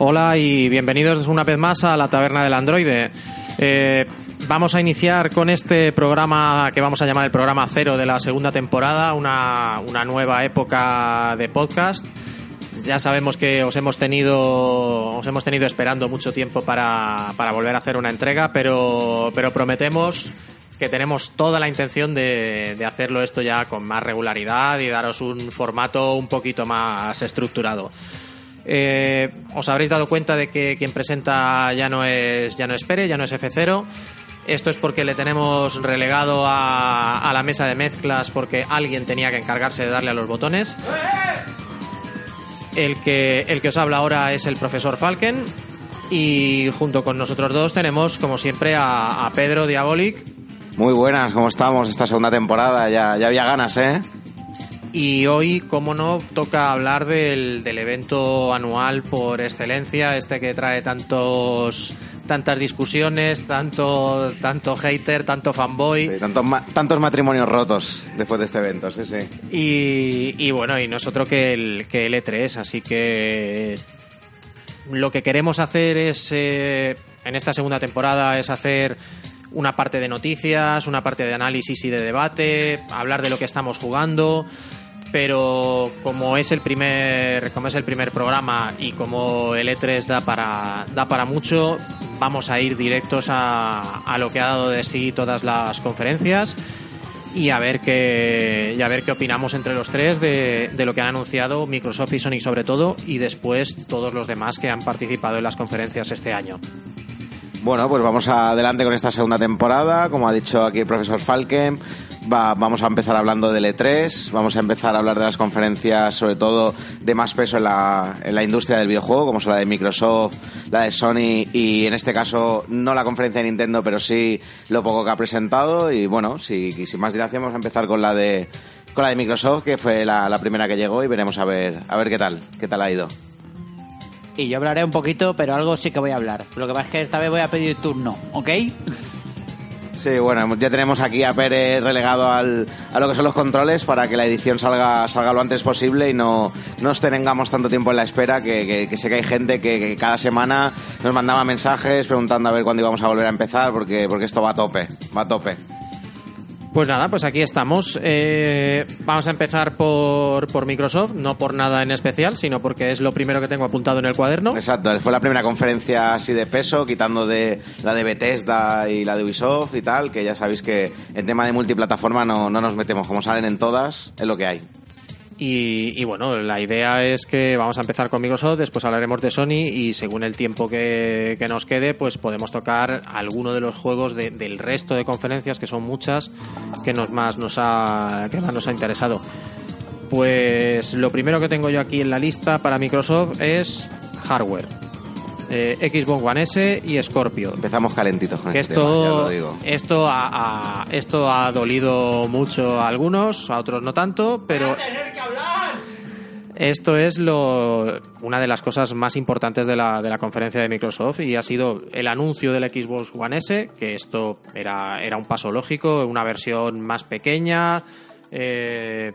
Hola y bienvenidos una vez más a la Taberna del Androide. Eh, vamos a iniciar con este programa que vamos a llamar el programa cero de la segunda temporada, una, una nueva época de podcast. Ya sabemos que os hemos tenido, os hemos tenido esperando mucho tiempo para, para volver a hacer una entrega, pero, pero prometemos que tenemos toda la intención de, de hacerlo esto ya con más regularidad y daros un formato un poquito más estructurado. Eh, os habréis dado cuenta de que quien presenta ya no es ya no es Pere, ya no es F0. Esto es porque le tenemos relegado a, a la mesa de mezclas porque alguien tenía que encargarse de darle a los botones. El que, el que os habla ahora es el profesor Falken. Y junto con nosotros dos tenemos, como siempre, a, a Pedro Diabolic. Muy buenas, ¿cómo estamos esta segunda temporada? Ya, ya había ganas, ¿eh? Y hoy, como no, toca hablar del, del evento anual por excelencia, este que trae tantos tantas discusiones, tanto tanto hater, tanto fanboy. Sí, tantos, ma- tantos matrimonios rotos después de este evento, sí, sí. Y, y bueno, y nosotros que el, que el E3, así que lo que queremos hacer es, eh, en esta segunda temporada, es hacer una parte de noticias, una parte de análisis y de debate, hablar de lo que estamos jugando, pero como es el primer, como es el primer programa y como el E3 da para, da para mucho, vamos a ir directos a, a lo que ha dado de sí todas las conferencias y a ver qué y a ver qué opinamos entre los tres de, de lo que han anunciado Microsoft y Sony sobre todo y después todos los demás que han participado en las conferencias este año. Bueno, pues vamos adelante con esta segunda temporada. Como ha dicho aquí el profesor Falken, va- vamos a empezar hablando del E3, vamos a empezar a hablar de las conferencias, sobre todo de más peso en la, en la industria del videojuego, como son la de Microsoft, la de Sony y en este caso no la conferencia de Nintendo, pero sí lo poco que ha presentado. Y bueno, si, sin más dilación, vamos a empezar con la de con la de Microsoft, que fue la, la primera que llegó y veremos a ver a ver qué tal, qué tal ha ido. Y yo hablaré un poquito, pero algo sí que voy a hablar. Lo que pasa es que esta vez voy a pedir turno, ¿ok? Sí, bueno, ya tenemos aquí a Pérez relegado al, a lo que son los controles para que la edición salga, salga lo antes posible y no nos tengamos tanto tiempo en la espera, que, que- que sé que hay gente que, que cada semana nos mandaba mensajes preguntando a ver cuándo íbamos a volver a empezar, porque, porque esto va a tope, va a tope. Pues nada, pues aquí estamos. Eh, vamos a empezar por, por Microsoft, no por nada en especial, sino porque es lo primero que tengo apuntado en el cuaderno. Exacto, fue la primera conferencia así de peso, quitando de la de Bethesda y la de Ubisoft y tal, que ya sabéis que en tema de multiplataforma no, no nos metemos, como salen en todas, es lo que hay. Y, bueno, la idea es que vamos a empezar con Microsoft, después hablaremos de Sony y según el tiempo que, que nos quede, pues podemos tocar alguno de los juegos de- del resto de conferencias, que son muchas, que nos más nos ha, que más nos ha interesado. Pues lo primero que tengo yo aquí en la lista para Microsoft es hardware. Eh, Xbox One S y Scorpio. Empezamos calentitos con Que este tema, ya esto, lo digo. esto, ha, ha- esto ha dolido mucho a algunos, a otros no tanto, pero esto es lo, una de las cosas más importantes de la, de la conferencia de Microsoft y ha sido el anuncio del Xbox One S, que esto era, era un paso lógico, una versión más pequeña, eh,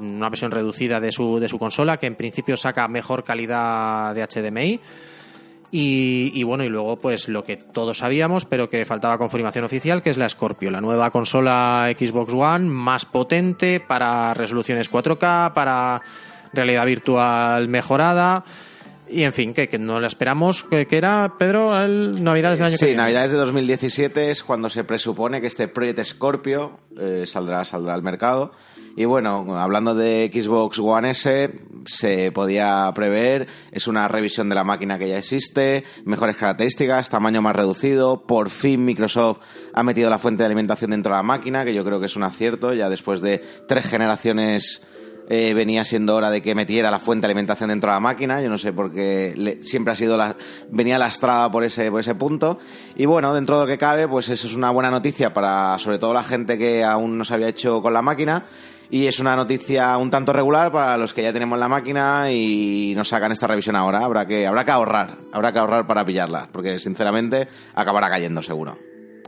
una versión reducida de su, de su consola, que en principio saca mejor calidad de HDMI. Y, y bueno, y luego pues lo que todos sabíamos, pero que faltaba confirmación oficial, que es la Scorpio, la nueva consola Xbox One más potente para resoluciones 4K, para realidad virtual mejorada. Y en fin, que, que no la esperamos, que, que era, Pedro, el Navidades del año que Sí, viene. Navidades de 2017 es cuando se presupone que este Project Scorpio eh, saldrá, saldrá al mercado. Y bueno, hablando de Xbox One S, se podía prever, es una revisión de la máquina que ya existe, mejores características, tamaño más reducido, por fin Microsoft ha metido la fuente de alimentación dentro de la máquina, que yo creo que es un acierto, ya después de tres generaciones eh, venía siendo hora de que metiera la fuente de alimentación dentro de la máquina. Yo no sé por qué le- siempre ha sido la, venía lastrada por ese, por ese punto. Y bueno, dentro de lo que cabe, pues eso es una buena noticia para sobre todo la gente que aún no se había hecho con la máquina. Y es una noticia un tanto regular para los que ya tenemos la máquina y nos sacan esta revisión ahora. Habrá que, habrá que ahorrar, habrá que ahorrar para pillarla, porque sinceramente acabará cayendo seguro.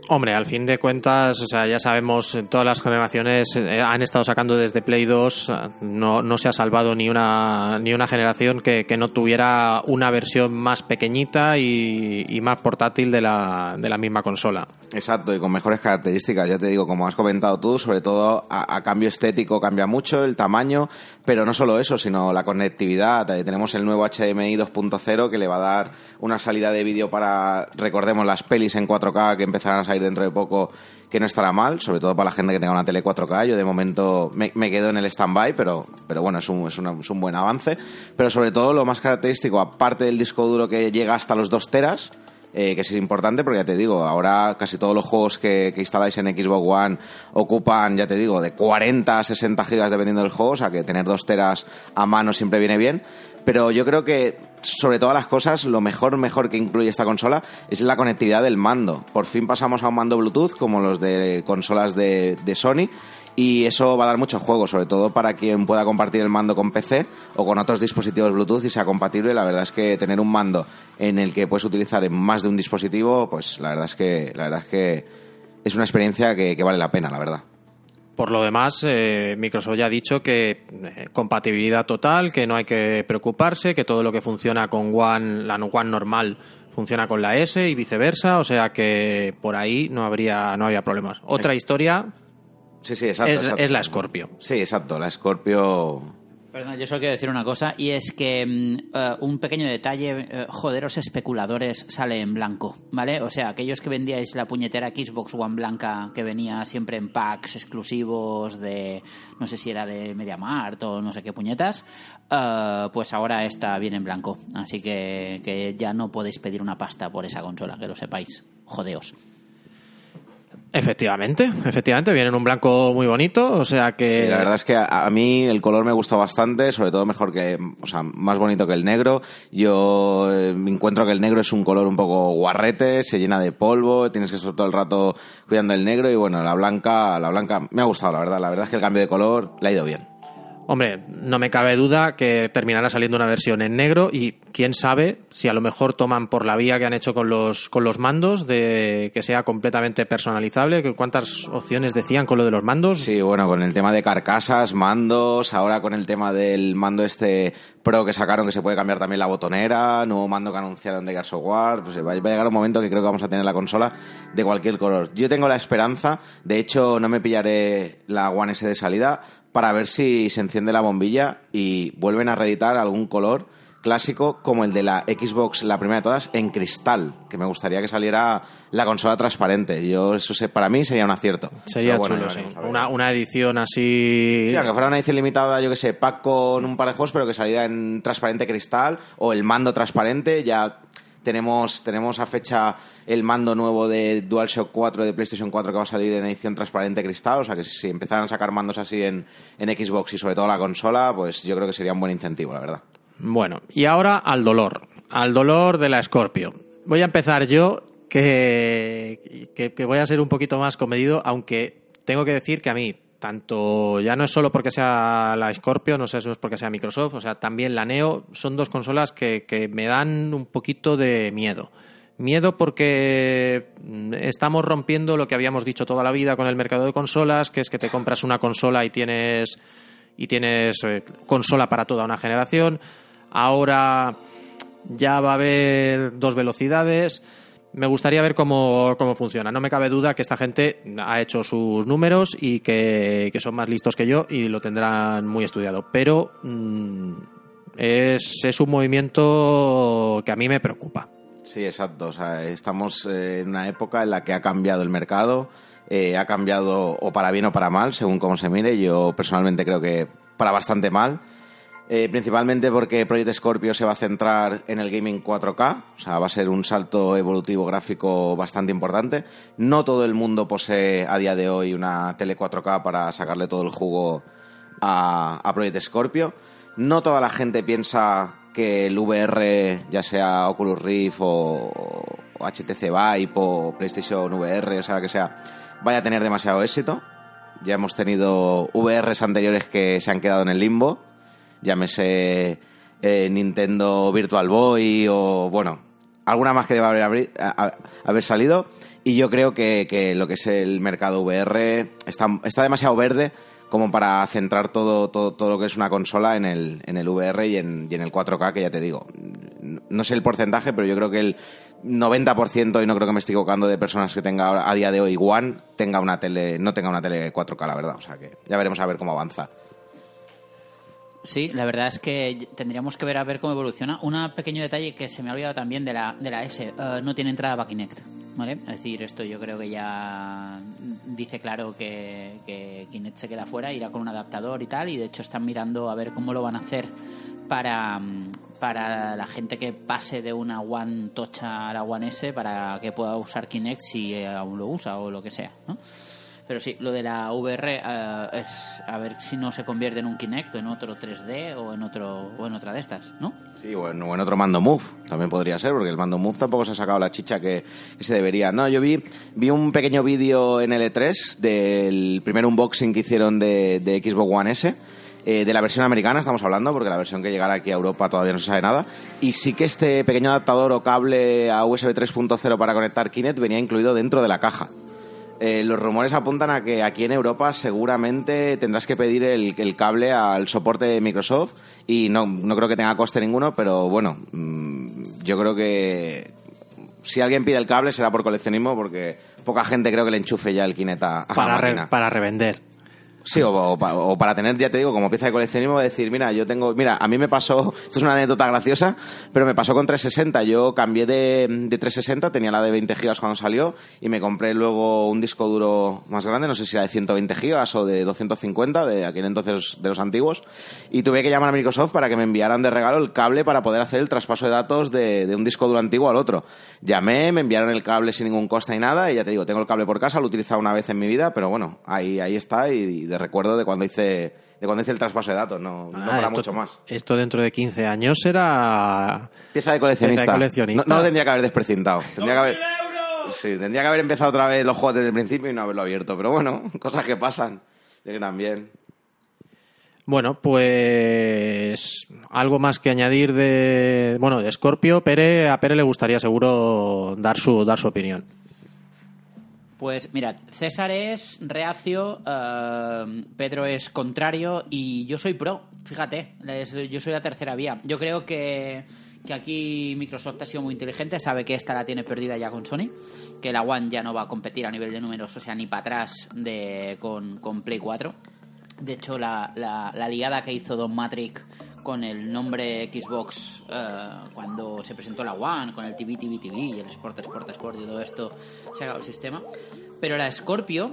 Hombre, al fin de cuentas, o sea, ya sabemos, todas las generaciones eh, han estado sacando desde Play 2, no, no se ha salvado ni una, ni una generación que, que no tuviera una versión más pequeñita y, más portátil de la, de la misma consola. Exacto, y con mejores características, ya te digo, como has comentado tú, sobre todo a, cambio estético cambia mucho, el tamaño, pero no solo eso, sino la conectividad. Eh, tenemos el nuevo HDMI 2.0 que le va a dar una salida de vídeo para, recordemos, las pelis en 4K que empezarán a salir dentro de poco, que no estará mal, sobre todo para la gente que tenga una tele 4K. Yo de momento me, quedo en el stand-by, pero, pero bueno, es un, es, una- es un buen avance. Pero sobre todo lo más característico, aparte del disco duro que llega hasta los 2 teras, eh, que es importante porque ya te digo, ahora casi todos los juegos que, instaláis en Xbox One ocupan, ya te digo, de 40 a 60 gigas dependiendo del juego, o sea que tener dos teras a mano siempre viene bien. Pero yo creo que, sobre todas las cosas, lo mejor, mejor que incluye esta consola es la conectividad del mando. Por fin pasamos a un mando Bluetooth como los de consolas de Sony y eso va a dar mucho juego, sobre todo para quien pueda compartir el mando con PC o con otros dispositivos Bluetooth y sea compatible. La verdad es que tener un mando en el que puedes utilizar en más de un dispositivo, pues la verdad es que, la verdad es que es una experiencia que, que vale la pena, la verdad. Por lo demás, eh, Microsoft ya ha dicho que eh, compatibilidad total, que no hay que preocuparse, que todo lo que funciona con One, la One normal, funciona con la S y viceversa, o sea que por ahí no habría no había problemas. Otra historia Sí, sí, exacto. es, exacto. es la Scorpio. Sí, exacto, la Scorpio Perdón, yo solo quiero decir una cosa, y es que mm, eh, un pequeño detalle, eh, joderos especuladores sale en blanco, ¿vale? O sea, aquellos que vendíais la puñetera Xbox One blanca que venía siempre en packs exclusivos de, no sé si era de MediaMart o no sé qué puñetas, eh, pues ahora esta viene en blanco. Así que, que ya no podéis pedir una pasta por esa consola, que lo sepáis. Jodeos. Efectivamente, efectivamente, viene en un blanco muy bonito, o sea que... Sí, la verdad es que a, a mí el color me gustó bastante, sobre todo mejor que, o sea, más bonito que el negro. Yo eh, encuentro que el negro es un color un poco guarrete, se llena de polvo, tienes que estar todo el rato cuidando el negro y bueno, la blanca, la blanca me ha gustado, la verdad. La verdad es que el cambio de color le ha ido bien. Hombre, no me cabe duda que terminará saliendo una versión en negro y quién sabe si a lo mejor toman por la vía que han hecho con los, con los mandos de que sea completamente personalizable. ¿Cuántas opciones decían con lo de los mandos? Sí, bueno, con el tema de carcasas, mandos, ahora con el tema del mando este Pro que sacaron que se puede cambiar también la botonera, nuevo mando que anunciaron de Gears of War, pues va va a llegar un momento que creo que vamos a tener la consola de cualquier color. Yo tengo la esperanza, de hecho no me pillaré la One S de salida para ver si se enciende la bombilla y vuelven a reeditar algún color clásico como el de la Xbox, la primera de todas, en cristal, que me gustaría que saliera la consola transparente. Yo eso sé, para mí sería un acierto. Sería bueno, chulo, sí. Una, una edición así... Sí, aunque fuera una edición limitada, yo que sé, pack con un par de juegos, pero que saliera en transparente cristal o el mando transparente, ya tenemos, tenemos a fecha el mando nuevo de DualShock 4 de PlayStation 4 que va a salir en edición transparente cristal, o sea que si empezaran a sacar mandos así en, en Xbox y sobre todo la consola, pues yo creo que sería un buen incentivo, la verdad. Bueno, y ahora al dolor, al dolor de la Scorpio. Voy a empezar yo, que, que, que voy a ser un poquito más comedido, aunque tengo que decir que a mí, tanto ya no es solo porque sea la Scorpio, no sé si es porque sea Microsoft, o sea, también la Neo, son dos consolas que, que me dan un poquito de miedo. Miedo porque estamos rompiendo lo que habíamos dicho toda la vida con el mercado de consolas, que es que te compras una consola y tienes y tienes eh, consola para toda una generación. Ahora ya va a haber dos velocidades. Me gustaría ver cómo, cómo funciona. No me cabe duda que esta gente ha hecho sus números y que, que son más listos que yo y lo tendrán muy estudiado. Pero mm, es, es un movimiento que a mí me preocupa. Sí, exacto. O sea, estamos eh, en una época en la que ha cambiado el mercado, eh, ha cambiado o para bien o para mal, según cómo se mire. Yo personalmente creo que para bastante mal. Eh, principalmente porque Project Scorpio se va a centrar en el gaming 4K, o sea, va a ser un salto evolutivo gráfico bastante importante. No todo el mundo posee a día de hoy una tele 4K para sacarle todo el jugo a, Project Scorpio. No toda la gente piensa que el VR, ya sea Oculus Rift o, o HTC Vive o PlayStation VR, o sea, que sea, vaya a tener demasiado éxito. Ya hemos tenido VRs anteriores que se han quedado en el limbo llámese eh, Nintendo Virtual Boy o, bueno, alguna más que debe haber, haber salido. Y yo creo que, que, lo que es el mercado VR está, está demasiado verde como para centrar todo, todo, todo, lo que es una consola en el, en el VR y en, y en el 4K, que ya te digo. No sé el porcentaje, pero yo creo que el 90%, y no creo que me esté equivocando, de personas que tenga a día de hoy One, tenga una tele, no tenga una tele 4K, la verdad. O sea que ya veremos a ver cómo avanza. Sí, la verdad es que tendríamos que ver a ver cómo evoluciona. Un pequeño detalle que se me ha olvidado también de la, de la S, eh, no tiene entrada para Kinect. ¿vale? Es decir, esto yo creo que ya dice claro que, que Kinect se queda fuera, irá con un adaptador y tal, y de hecho están mirando a ver cómo lo van a hacer para, para la gente que pase de una One Tocha a la One S para que pueda usar Kinect si aún lo usa o lo que sea, ¿no? Pero sí, lo de la VR eh, es a ver si no se convierte en un Kinect o en otro 3D o en otro o en otra de estas, ¿no? Sí, o en, otro mando Move también podría ser, porque el mando Move tampoco se ha sacado la chicha que, se debería. No, yo vi, vi un pequeño vídeo en L3 del primer unboxing que hicieron de, de Xbox One S. Eh, de la versión americana estamos hablando, porque la versión que llegará aquí a Europa todavía no se sabe nada. Y sí que este pequeño adaptador o cable a USB 3.0 para conectar Kinect venía incluido dentro de la caja. Eh, los rumores apuntan a que aquí en Europa seguramente tendrás que pedir el, cable al soporte de Microsoft y no, no creo que tenga coste ninguno, pero bueno, mm, yo creo que si alguien pide el cable será por coleccionismo porque poca gente creo que le enchufe ya el Kinect a, para, para revender. Sí, o, para tener, ya te digo, como pieza de coleccionismo, decir, mira, yo tengo, mira, a mí me pasó, esto es una anécdota graciosa, pero me pasó con 360. Yo cambié de, de 360, tenía la de 20 gigas cuando salió, y me compré luego un disco duro más grande, no sé si era de 120 gigas o de 250, de aquel entonces de los antiguos, y tuve que llamar a Microsoft para que me enviaran de regalo el cable para poder hacer el traspaso de datos de, de un disco duro antiguo al otro. Llamé, me enviaron el cable sin ningún coste ni nada, y ya te digo, tengo el cable por casa, lo he utilizado una vez en mi vida, pero bueno, ahí, ahí está, y de recuerdo de cuando hice de cuando hice el traspaso de datos, no, no para ah, mucho más. Esto dentro de 15 años era... Pieza de coleccionista. No, tendría que haber desprecintado. Tendría que haber... Sí, tendría que haber empezado otra vez los juegos desde el principio y no haberlo abierto. Pero bueno, cosas que pasan. De que también. Bueno, pues algo más que añadir de bueno de Scorpio. Pere, a Pere le gustaría seguro dar su dar su opinión. Pues mira, César es reacio, eh, Pedro es contrario y yo soy pro, fíjate, yo soy la tercera vía. Yo creo que, que, aquí Microsoft ha sido muy inteligente, sabe que esta la tiene perdida ya con Sony, que la One ya no va a competir a nivel de números, o sea, ni para atrás de, con, con Play 4. De hecho, la, la, la liada que hizo Don Matrix con el nombre Xbox eh, cuando se presentó la One, con el TV, TV, TV y el Sport, Sport, Sport y todo esto, se ha acabado el sistema. Pero la Scorpio,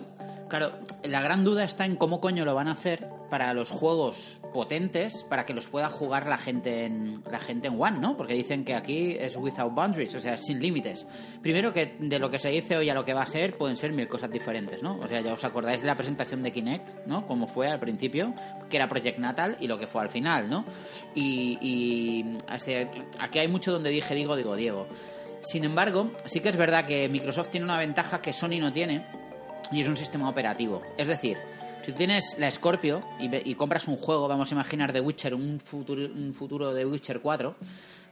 claro, la gran duda está en cómo coño lo van a hacer para los juegos potentes para que los pueda jugar la gente en la gente en One, ¿no? Porque dicen que aquí es without boundaries, o sea, sin límites. Primero que de lo que se dice hoy a lo que va a ser pueden ser mil cosas diferentes, ¿no? O sea, ya os acordáis de la presentación de Kinect, ¿no? Como fue al principio, que era Project Natal y lo que fue al final, ¿no? Y, y aquí hay mucho donde dije digo, digo, Diego. Sin embargo, sí que es verdad que Microsoft tiene una ventaja que Sony no tiene y es un sistema operativo. Es decir, si tienes la Scorpio y, compras un juego, vamos a imaginar de Witcher, un futuro, un futuro de Witcher 4,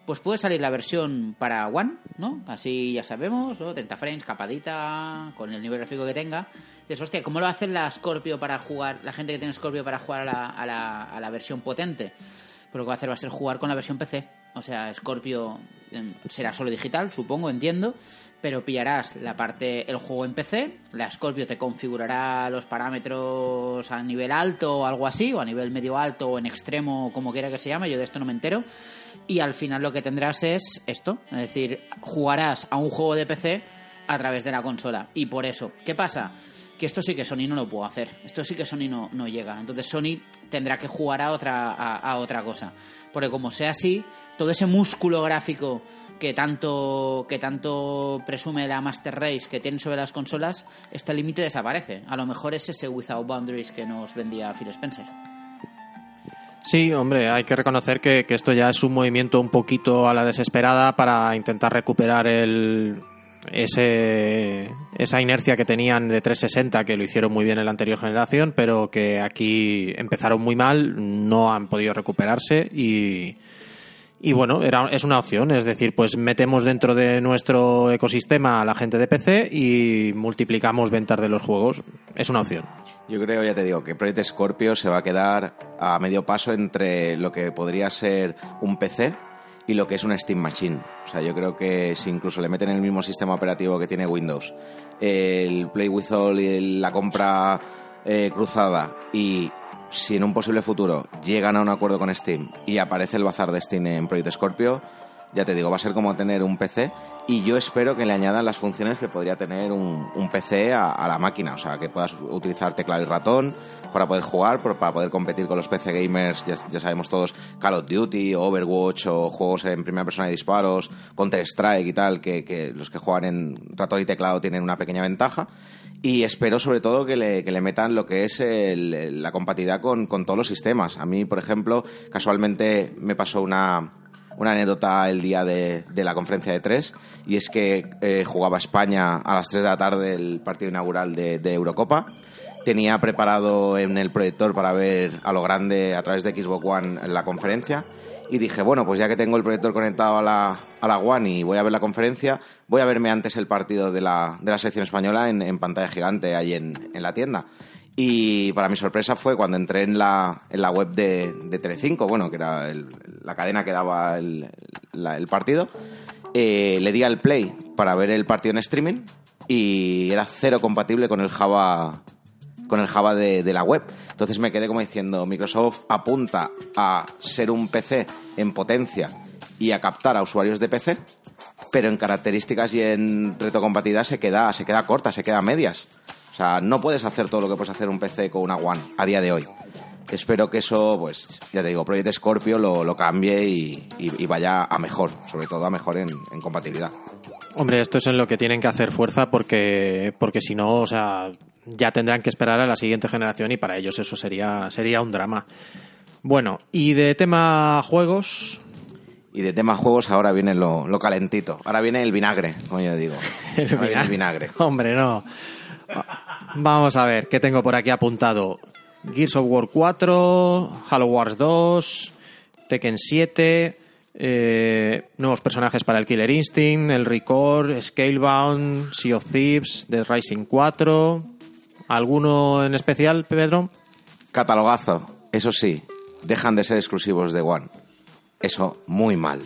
pues puede salir la versión para One, ¿no? Así ya sabemos, ¿no? 30 frames, capadita, con el nivel gráfico que tenga. Dices, hostia, ¿cómo lo hacer la Scorpio para jugar, la gente que tiene Scorpio para jugar a la, a la, a la versión potente? Pues lo que va a hacer va a ser jugar con la versión PC. O sea, Scorpio em, será solo digital, supongo, entiendo, pero pillarás la parte, el juego en PC, la Scorpio te configurará los parámetros a nivel alto o algo así, o a nivel medio alto o en extremo, como quiera que se llame, yo de esto no me entero, y al final lo que tendrás es esto, es decir, jugarás a un juego de PC a través de la consola. Y por eso, ¿qué pasa? que esto sí que Sony no lo puede hacer. Esto sí que Sony no, no llega. Entonces Sony tendrá que jugar a otra, a, otra cosa. Porque como sea así, todo ese músculo gráfico que tanto, que tanto presume la Master Race que tiene sobre las consolas, este límite desaparece. A lo mejor es ese Without Boundaries que nos vendía Phil Spencer. Sí, hombre, hay que reconocer que, que, esto ya es un movimiento un poquito a la desesperada para intentar recuperar el, ese, esa inercia que tenían de 360, que lo hicieron muy bien en la anterior generación, pero que aquí empezaron muy mal, no han podido recuperarse y, Y bueno, era, es una opción, es decir, pues metemos dentro de nuestro ecosistema a la gente de PC y multiplicamos ventas de los juegos. Es una opción. Yo creo, ya te digo, que Project Scorpio se va a quedar a medio paso entre lo que podría ser un PC y lo que es una Steam Machine. O sea, yo creo que si incluso le meten el mismo sistema operativo que tiene Windows, el Play with All y la compra eh, cruzada y si en un posible futuro llegan a un acuerdo con Steam y aparece el bazar de Steam en Project Scorpio, ya te digo, va a ser como tener un PC y yo espero que le añadan las funciones que podría tener un, PC a, la máquina, o sea, que puedas utilizar teclado y ratón para poder jugar, para poder competir con los PC gamers, ya, sabemos todos, Call of Duty, Overwatch o juegos en primera persona de disparos, Counter-Strike y tal, que, los que juegan en ratón y teclado tienen una pequeña ventaja. Y espero sobre todo que le, que le metan lo que es la compatibilidad con, con, todos los sistemas. A mí, por ejemplo, casualmente me pasó una, una anécdota el día de, la conferencia de tres y es que eh, jugaba España a las 3 de la tarde el partido inaugural de, Eurocopa. Tenía preparado en el proyector para ver a lo grande a través de Xbox One la conferencia y dije, bueno, pues ya que tengo el proyector conectado a la, a la One y voy a ver la conferencia, voy a verme antes el partido de la, de la selección española en, en pantalla gigante ahí en, en, la tienda. Y para mi sorpresa fue cuando entré en la, en la web de, de Telecinco, bueno, que era la cadena que daba el, el partido, eh, le di al play para ver el partido en streaming y era cero compatible con el Java con el Java de, de, la web. Entonces me quedé como diciendo, Microsoft apunta a ser un PC en potencia y a captar a usuarios de PC, pero en características y en retrocompatibilidad se queda, se queda corta, se queda a medias. O sea, no puedes hacer todo lo que puedes hacer un PC con una One a día de hoy. Espero que eso, pues, ya te digo, Project Scorpio lo, lo cambie y, y, vaya a mejor, sobre todo a mejor en, en compatibilidad. Hombre, esto es en lo que tienen que hacer fuerza porque, porque si no, o sea, ya tendrán que esperar a la siguiente generación y para ellos eso sería, sería un drama. Bueno, y de tema juegos. Y de tema juegos ahora viene lo, lo calentito. Ahora viene el vinagre, como yo digo. el, vinagre. el vinagre. Hombre, no. Vamos a ver, ¿qué tengo por aquí apuntado? Gears of War 4, Halo Wars 2, Tekken 7, eh, nuevos personajes para el Killer Instinct, el Record, Scalebound, Sea of Thieves, The Rising 4, ¿Alguno en especial, Pedro? Catalogazo. Eso sí, dejan de ser exclusivos de One. Eso muy mal.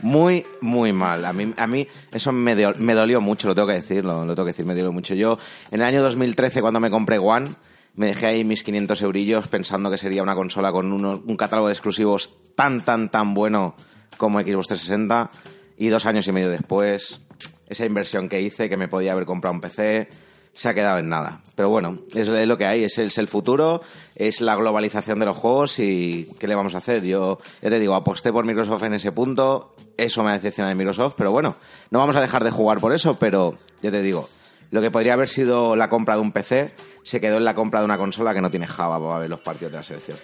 Muy, muy mal. A mí, a mí eso me, me dolió mucho, lo tengo que decir, lo, tengo que decir, me dolió mucho. Yo, en el año 2013, cuando me compré One, me dejé ahí mis 500 eurillos pensando que sería una consola con un catálogo de exclusivos tan, tan, tan bueno como Xbox 360. Y dos años y medio después, esa inversión que hice, que me podía haber comprado un PC, se ha quedado en nada. Pero bueno, es lo que hay, es el, futuro, es la globalización de los juegos y ¿qué le vamos a hacer? Yo, ya te digo, aposté por Microsoft en ese punto, eso me ha decepcionado de Microsoft, pero bueno, no vamos a dejar de jugar por eso, pero ya te digo, lo que podría haber sido la compra de un PC se quedó en la compra de una consola que no tiene Java para ver los partidos de la selección.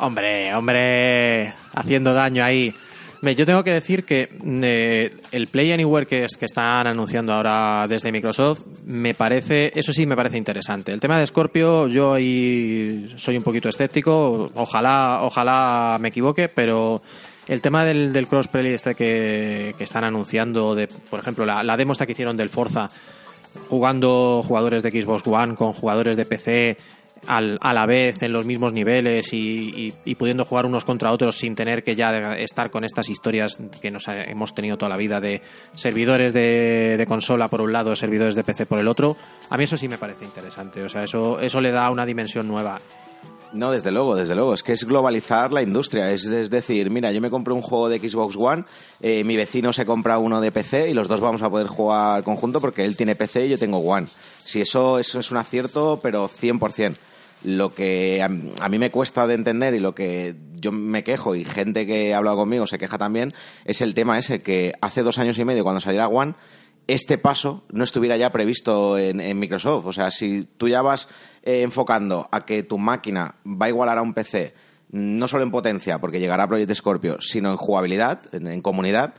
Hombre, hombre, haciendo daño ahí. Yo tengo que decir que eh, el Play Anywhere que, es, que están anunciando ahora desde Microsoft, me parece, eso sí me parece interesante. El tema de Scorpio, yo ahí soy un poquito escéptico, ojalá, ojalá me equivoque, pero el tema del, del crossplay este que, que, están anunciando, de, por ejemplo, la, la demo esta que hicieron del Forza, jugando jugadores de Xbox One con jugadores de PC al, a la vez en los mismos niveles y, pudiendo jugar unos contra otros sin tener que ya estar con estas historias que nos hemos tenido toda la vida de servidores de, consola por un lado, servidores de PC por el otro, a mí eso sí me parece interesante. O sea, eso, eso le da una dimensión nueva. No, desde luego, desde luego. Es que es globalizar la industria. Es, decir, mira, yo me compro un juego de Xbox One, eh, mi vecino se compra uno de PC y los dos vamos a poder jugar conjunto porque él tiene PC y yo tengo One. Si eso, eso es un acierto, pero 100%. Lo que a, mí me cuesta de entender y lo que yo me quejo y gente que ha hablado conmigo se queja también es el tema ese que hace dos años y medio cuando saliera One este paso no estuviera ya previsto en, Microsoft. O sea, si tú ya vas eh, enfocando a que tu máquina va a igualar a un PC, no solo en potencia, porque llegará Project Scorpio, sino en jugabilidad, en, comunidad,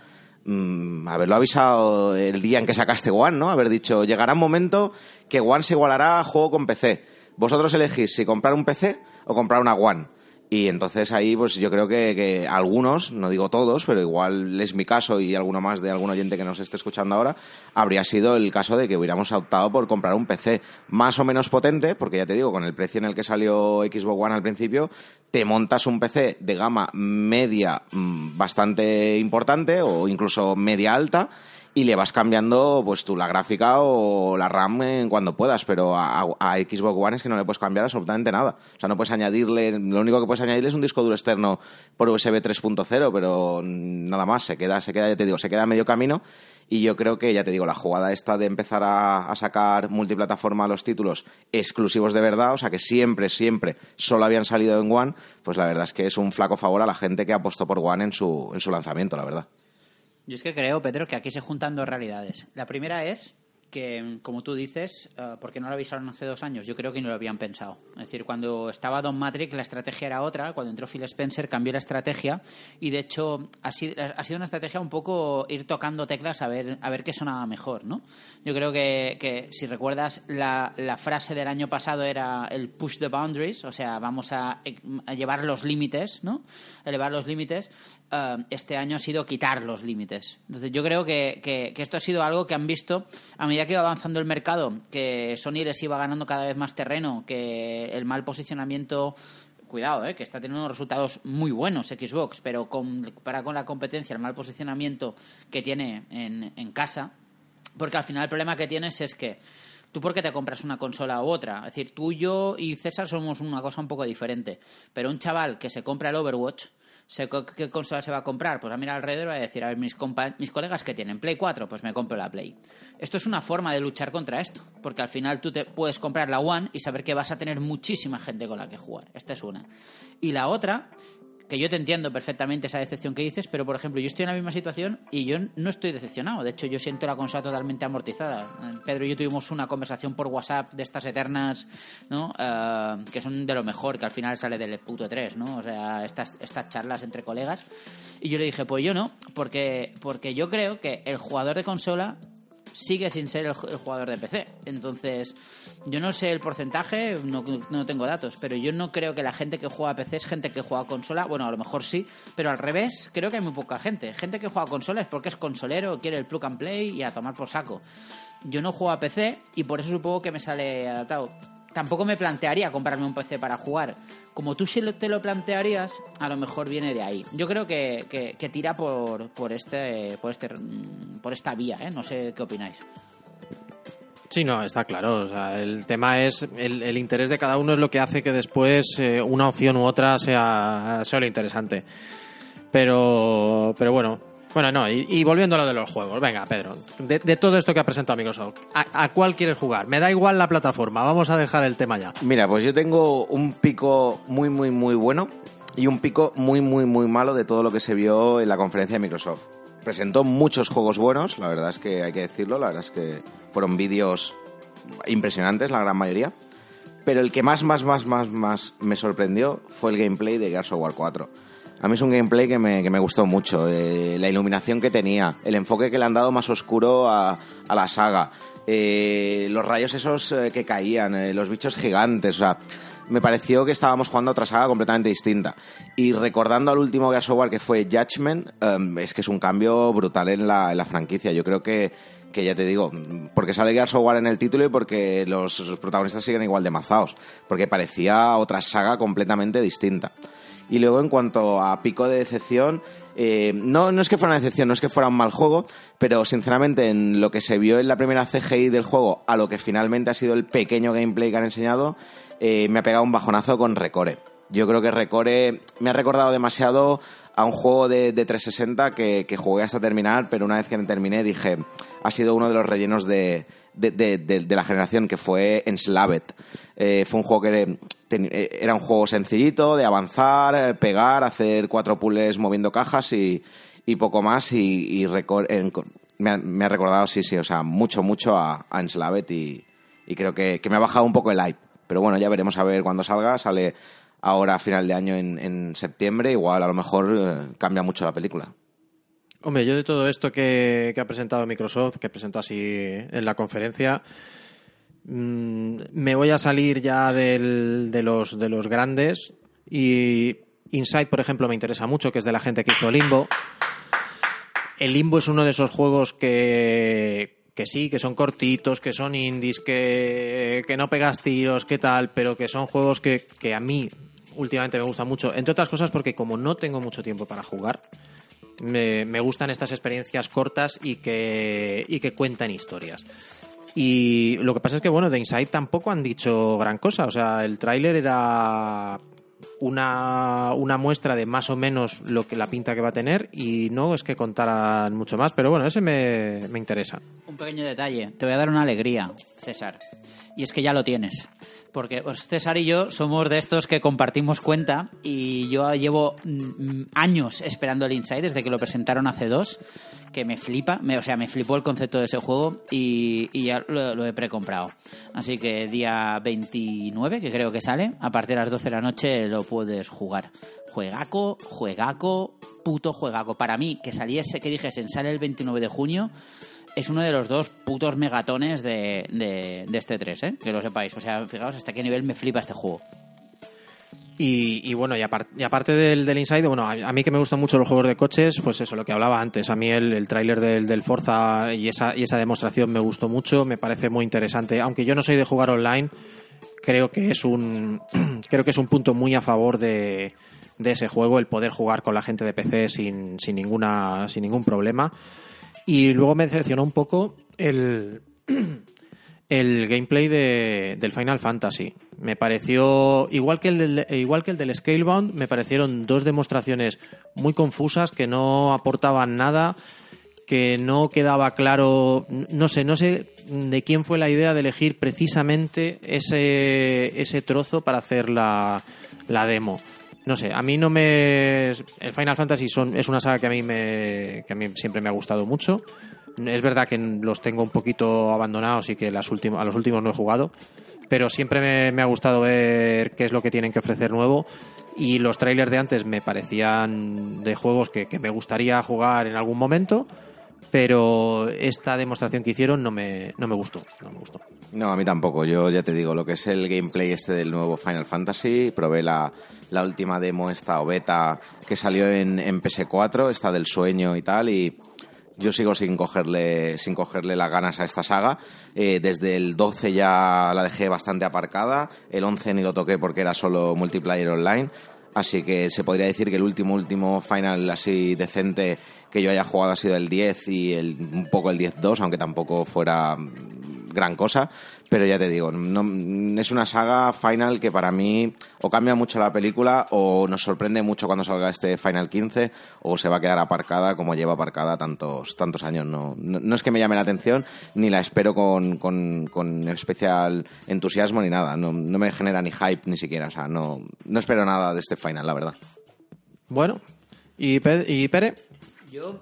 mm, haberlo avisado el día en que sacaste One, ¿no? Haber dicho, llegará un momento que One se igualará a juego con PC vosotros elegís si comprar un PC o comprar una One. Y entonces ahí, pues yo creo que, que, algunos, no digo todos, pero igual es mi caso y alguno más de algún oyente que nos esté escuchando ahora, habría sido el caso de que hubiéramos optado por comprar un PC más o menos potente, porque ya te digo, con el precio en el que salió Xbox One al principio, te montas un PC de gama media mm, bastante importante o incluso media alta y le vas cambiando pues tú la gráfica o la RAM en cuando puedas, pero a, Xbox One es que no le puedes cambiar absolutamente nada. O sea, no puedes añadirle, lo único que puedes añadirle es un disco duro externo por USB 3.0, pero nada más, se queda, se queda, ya te digo, se queda a medio camino y yo creo que, ya te digo, la jugada esta de empezar a, sacar multiplataforma los títulos exclusivos de verdad, o sea, que siempre, siempre solo habían salido en One, pues la verdad es que es un flaco favor a la gente que apostó por One en su, en su lanzamiento, la verdad. Yo es que creo, Pedro, que aquí se juntan dos realidades. La primera es que, como tú dices, uh, porque no lo avisaron hace dos años, yo creo que no lo habían pensado. Es decir, cuando estaba Don Matrix la estrategia era otra, cuando entró Phil Spencer cambió la estrategia y de hecho ha sido, ha sido una estrategia un poco ir tocando teclas a ver, a ver qué sonaba mejor, ¿no? Yo creo que, que si recuerdas, la, la, frase del año pasado era el push the boundaries, o sea, vamos a, a llevar los límites, ¿no? Elevar los límites. Uh, este año ha sido quitar los límites. Entonces yo creo que, que, esto ha sido algo que han visto a medida que iba avanzando el mercado, que Sony les iba ganando cada vez más terreno, que el mal posicionamiento cuidado, eh, que está teniendo resultados muy buenos Xbox, pero con, para con la competencia, el mal posicionamiento que tiene en, casa, porque al final el problema que tienes es que tú por qué te compras una consola u otra, es decir, tú, yo y César somos una cosa un poco diferente, pero un chaval que se compra el Overwatch, ¿Qué consola se va a comprar? Pues a mirar alrededor y a decir, a ver, mis, mis colegas que tienen Play 4, pues me compro la Play. Esto es una forma de luchar contra esto, porque al final tú te puedes comprar la One y saber que vas a tener muchísima gente con la que jugar. Esta es una. Y la otra que yo te entiendo perfectamente esa decepción que dices, pero por ejemplo, yo estoy en la misma situación y yo no estoy decepcionado. De hecho, yo siento la consola totalmente amortizada. Pedro y yo tuvimos una conversación por WhatsApp de estas eternas, ¿no? Uh, que son de lo mejor, que al final sale del puto 3, ¿no? O sea, estas, estas charlas entre colegas. Y yo le dije, pues yo no, porque, porque yo creo que el jugador de consola sigue sin ser el, jugador de PC. Entonces, yo no sé el porcentaje, no, no, tengo datos, pero yo no creo que la gente que juega a PC es gente que juega a consola. Bueno, a lo mejor sí, pero al revés, creo que hay muy poca gente. Gente que juega a consola es porque es consolero, quiere el plug and play y a tomar por saco. Yo no juego a PC y por eso supongo que me sale adaptado tampoco me plantearía comprarme un PC para jugar. Como tú sí te lo plantearías, a lo mejor viene de ahí. Yo creo que, que, tira por, por, este, por, este, por esta vía, ¿eh? No sé qué opináis. Sí, no, está claro. O sea, el tema es el, el, interés de cada uno es lo que hace que después eh, una opción u otra sea, sea lo interesante. Pero, pero bueno, bueno, no, y, y, volviendo a lo de los juegos, venga, Pedro, de, todo esto que ha presentado Microsoft, ¿a, ¿a, cuál quieres jugar? Me da igual la plataforma, vamos a dejar el tema ya. Mira, pues yo tengo un pico muy, muy, muy bueno y un pico muy, muy, muy malo de todo lo que se vio en la conferencia de Microsoft. Presentó muchos juegos buenos, la verdad es que hay que decirlo, la verdad es que fueron vídeos impresionantes, la gran mayoría. Pero el que más, más, más, más, más me sorprendió fue el gameplay de Gears of War 4 a mí es un gameplay que me, que me gustó mucho. Eh, la iluminación que tenía, el enfoque que le han dado más oscuro a, a la saga, eh, los rayos esos eh, que caían, los bichos gigantes, o sea, me pareció que estábamos jugando otra saga completamente distinta. Y recordando al último Gears of War que fue Judgment, um, es que es un cambio brutal en la, en la franquicia. Yo creo que, que ya te digo, porque sale Gears of War en el título y porque los, los protagonistas siguen igual de mazados, porque parecía otra saga completamente distinta. Y luego, en cuanto a pico de decepción, eh, no, no es que fuera una decepción, no es que fuera un mal juego, pero sinceramente, en lo que se vio en la primera CGI del juego a lo que finalmente ha sido el pequeño gameplay que han enseñado, eh, me ha pegado un bajonazo con Recore. Yo creo que Recore me ha recordado demasiado a un juego de, de 360 que, que, jugué hasta terminar, pero una vez que terminé dije, ha sido uno de los rellenos de, de, de, la generación, que fue Enslaved. Eh, fue un juego que era un juego sencillito, de avanzar, pegar, hacer cuatro puzzles moviendo cajas y, y poco más. Y, y en, me, ha, me, ha, recordado, sí, sí, o sea, mucho, mucho a, a Enslaved y, y creo que, que me ha bajado un poco el hype. Pero bueno, ya veremos a ver cuando salga. Sale ahora a final de año en, en septiembre, igual a lo mejor eh, cambia mucho la película. Hombre, yo de todo esto que, que, ha presentado Microsoft, que presentó así en la conferencia, mmm, me voy a salir ya del, de, los, de los grandes Y Inside, por ejemplo, me interesa mucho, que es de la gente que hizo Limbo. El Limbo es uno de esos juegos que, que sí, que son cortitos, que son indies, que, que no pegas tiros, que tal, pero que son juegos que, que a mí últimamente me gustan mucho. Entre otras cosas porque como no tengo mucho tiempo para jugar, me, gustan estas experiencias cortas y que, y cuentan historias. Y lo que pasa es que, bueno, de Inside tampoco han dicho gran cosa. O sea, el tráiler era una, una muestra de más o menos lo que la pinta que va a tener y no es que contaran mucho más, pero bueno, ese me, me interesa. Un pequeño detalle, te voy a dar una alegría, César, y es que ya lo tienes. Porque pues, César y yo somos de estos que compartimos cuenta y yo llevo mm, años esperando el Inside desde que lo presentaron hace dos, que me flipa, me, o sea, me flipó el concepto de ese juego y, ya lo, lo he precomprado. Así que día 29, que creo que sale, a partir de las 12 de la noche lo puedes jugar. Juegaco, juegaco, puto juegaco. Para mí, que saliese, que dijesen, sale el 29 de junio, es uno de los dos putos megatones de, de, de este 3, ¿eh? que lo sepáis. O sea, fijaos hasta qué nivel me flipa este juego. Y, y bueno, y, apar- y aparte del, del Inside, bueno, a, a mí que me gustan mucho los juegos de coches, pues eso, lo que hablaba antes. A mí el, el tráiler del, del Forza y esa, y esa demostración me gustó mucho, me parece muy interesante. Aunque yo no soy de jugar online, creo que es un, creo que es un punto muy a favor de, de ese juego, el poder jugar con la gente de PC sin, sin, ninguna, sin ningún problema. Y luego me decepcionó un poco el, el gameplay de, del Final Fantasy. Me pareció, igual que, el del, igual que el del Scalebound, me parecieron dos demostraciones muy confusas que no aportaban nada, que no quedaba claro, no sé, no sé de quién fue la idea de elegir precisamente ese, ese trozo para hacer la, la demo. No sé, a mí no me. El Final Fantasy son, es una saga que a mí me, que a mí siempre me ha gustado mucho. Es verdad que los tengo un poquito abandonados y que las últimas, a los últimos no he jugado, pero siempre me, me ha gustado ver qué es lo que tienen que ofrecer nuevo. Y los trailers de antes me parecían de juegos que, que me gustaría jugar en algún momento, pero esta demostración que hicieron no me, no me gustó. No me gustó. No, a mí tampoco. Yo ya te digo, lo que es el gameplay este del nuevo Final Fantasy, probé la, la última demo esta o beta que salió en, en PS4, esta del sueño y tal, y yo sigo sin cogerle, sin cogerle las ganas a esta saga. Eh, desde el 12 ya la dejé bastante aparcada, el 11 ni lo toqué porque era solo multiplayer online. Así que se podría decir que el último, último final así decente que yo haya jugado ha sido el 10 y el, un poco el 10-2, aunque tampoco fuera gran cosa. Pero ya te digo, no, es una saga final que para mí o cambia mucho la película o nos sorprende mucho cuando salga este Final 15 o se va a quedar aparcada como lleva aparcada tantos, tantos años. No, no, es que me llame la atención ni la espero con, con, con especial entusiasmo ni nada. No, no me genera ni hype ni siquiera. O sea, no, no espero nada de este final, la verdad. Bueno, ¿y, Pe- y Pere? Yo,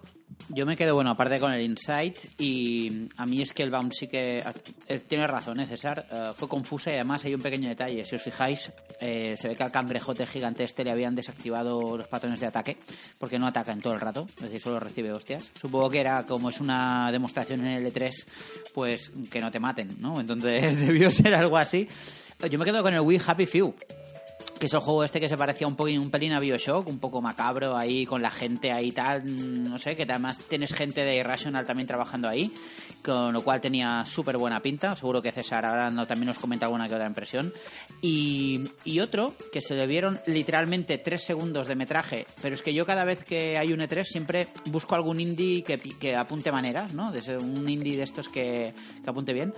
yo me quedo, bueno, aparte con el Insight, y a mí es que el Bound sí que. eh, Tiene razón, ¿eh, César? Eh, fue confusa y además hay un pequeño detalle. Si os fijáis, eh, se ve que al cangrejote gigante este le habían desactivado los patrones de ataque, porque no ataca en todo el rato, es decir, solo recibe hostias. Supongo que era como es una demostración en el E3, pues que no te maten, ¿no? Entonces debió ser algo así. Yo me quedo con el Wii Happy Few que es el juego este que se parecía un poquito un pelín a Bioshock, un poco macabro ahí con la gente ahí tal, no sé, que además tienes gente de Irrational también trabajando ahí, con lo cual tenía súper buena pinta, seguro que César ahora también nos comenta alguna que otra impresión. Y, y otro que se le vieron literalmente tres segundos de metraje, pero es que yo cada vez que hay un E3 siempre busco algún indie que, que apunte maneras, ¿no? De ser un indie de estos que, que apunte bien.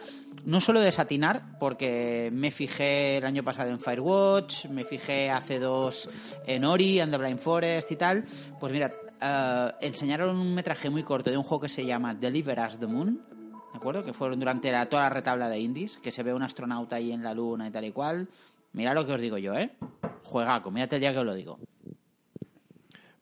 No suelo desatinar, porque me fijé el año pasado en Firewatch, me fijé hace dos en Ori, and the Blind Forest y tal. Pues mira, eh, enseñaron un metraje muy corto de un juego que se llama Deliver Us the Moon, ¿de acuerdo? Que fueron durante toda la retabla de indies, que se ve un astronauta ahí en la luna y tal y cual. Mira lo que os digo yo, ¿eh? Juegaco, mírate el día que os lo digo.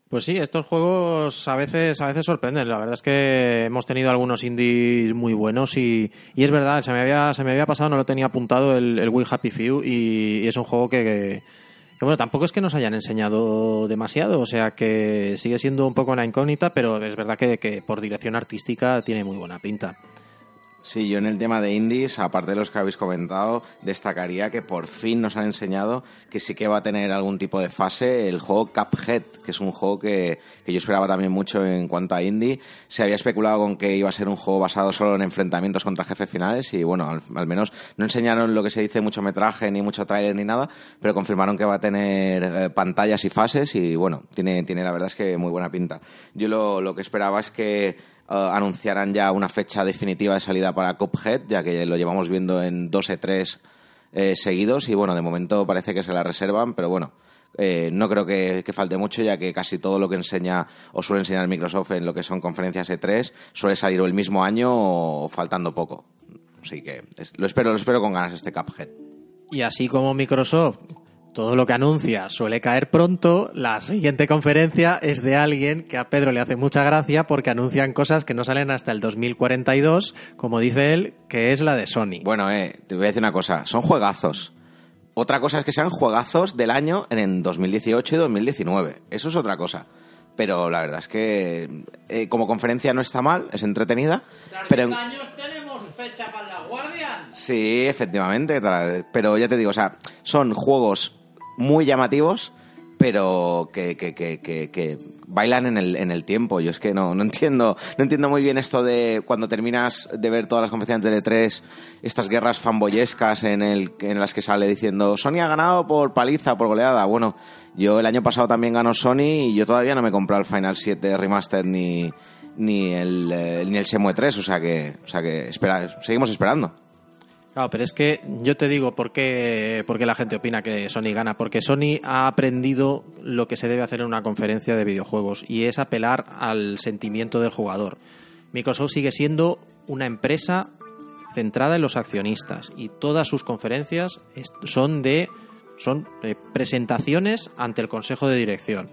Pues sí, estos juegos a veces, a veces sorprenden. La verdad es que hemos tenido algunos indies muy buenos y, y es verdad, se me había, se me había pasado, no lo tenía apuntado el, el Wii Happy Few y, es un juego que, que, que, bueno, tampoco es que nos hayan enseñado demasiado, o sea que sigue siendo un poco una incógnita, pero es verdad que, que por dirección artística tiene muy buena pinta. Sí, yo en el tema de indies, aparte de los que habéis comentado, destacaría que por fin nos han enseñado que sí que va a tener algún tipo de fase el juego Cuphead, que es un juego que, que yo esperaba también mucho en cuanto a indie. Se había especulado con que iba a ser un juego basado solo en enfrentamientos contra jefes finales y bueno, al, menos no enseñaron lo que se dice mucho metraje, ni mucho trailer, ni nada, pero confirmaron que va a tener eh, pantallas y fases y bueno, tiene, tiene la verdad es que muy buena pinta. Yo lo, lo que esperaba es que eh, anunciaran ya una fecha definitiva de salida para Cuphead, ya que lo llevamos viendo en dos e tres eh, seguidos y bueno, de momento parece que se la reservan, pero bueno, eh, no creo que, falte mucho, ya que casi todo lo que enseña o suele enseñar Microsoft en lo que son conferencias E3 suele salir o el mismo año o faltando poco. Así que lo espero, lo espero con ganas este Cuphead. Y así como Microsoft todo lo que anuncia suele caer pronto, la siguiente conferencia es de alguien que a Pedro le hace mucha gracia porque anuncian cosas que no salen hasta el 2042, como dice él, que es la de Sony. Bueno, eh, te voy a decir una cosa, son juegazos. Otra cosa es que sean juegazos del año en el 2018 y 2019. Eso es otra cosa. Pero la verdad es que eh, como conferencia no está mal, es entretenida. pero años tenemos fecha para la Guardian. Sí, efectivamente. Pero ya te digo, o sea, son juegos muy llamativos, pero que, que, que, que, bailan en el, en el tiempo. Yo es que no, no entiendo, no entiendo muy bien esto de cuando terminas de ver todas las conferencias de E3, estas guerras fanboyescas en, el, en las que sale diciendo Sony ha ganado por paliza, por goleada. Bueno, yo el año pasado también ganó Sony y yo todavía no me he comprado el Final 7 Remaster ni, ni el, eh, ni el Semue 3, o sea que, o sea que espera, seguimos esperando. Claro, pero es que yo te digo por qué, la gente opina que Sony gana. Porque Sony ha aprendido lo que se debe hacer en una conferencia de videojuegos y es apelar al sentimiento del jugador. Microsoft sigue siendo una empresa centrada en los accionistas y todas sus conferencias son de son presentaciones ante el Consejo de Dirección.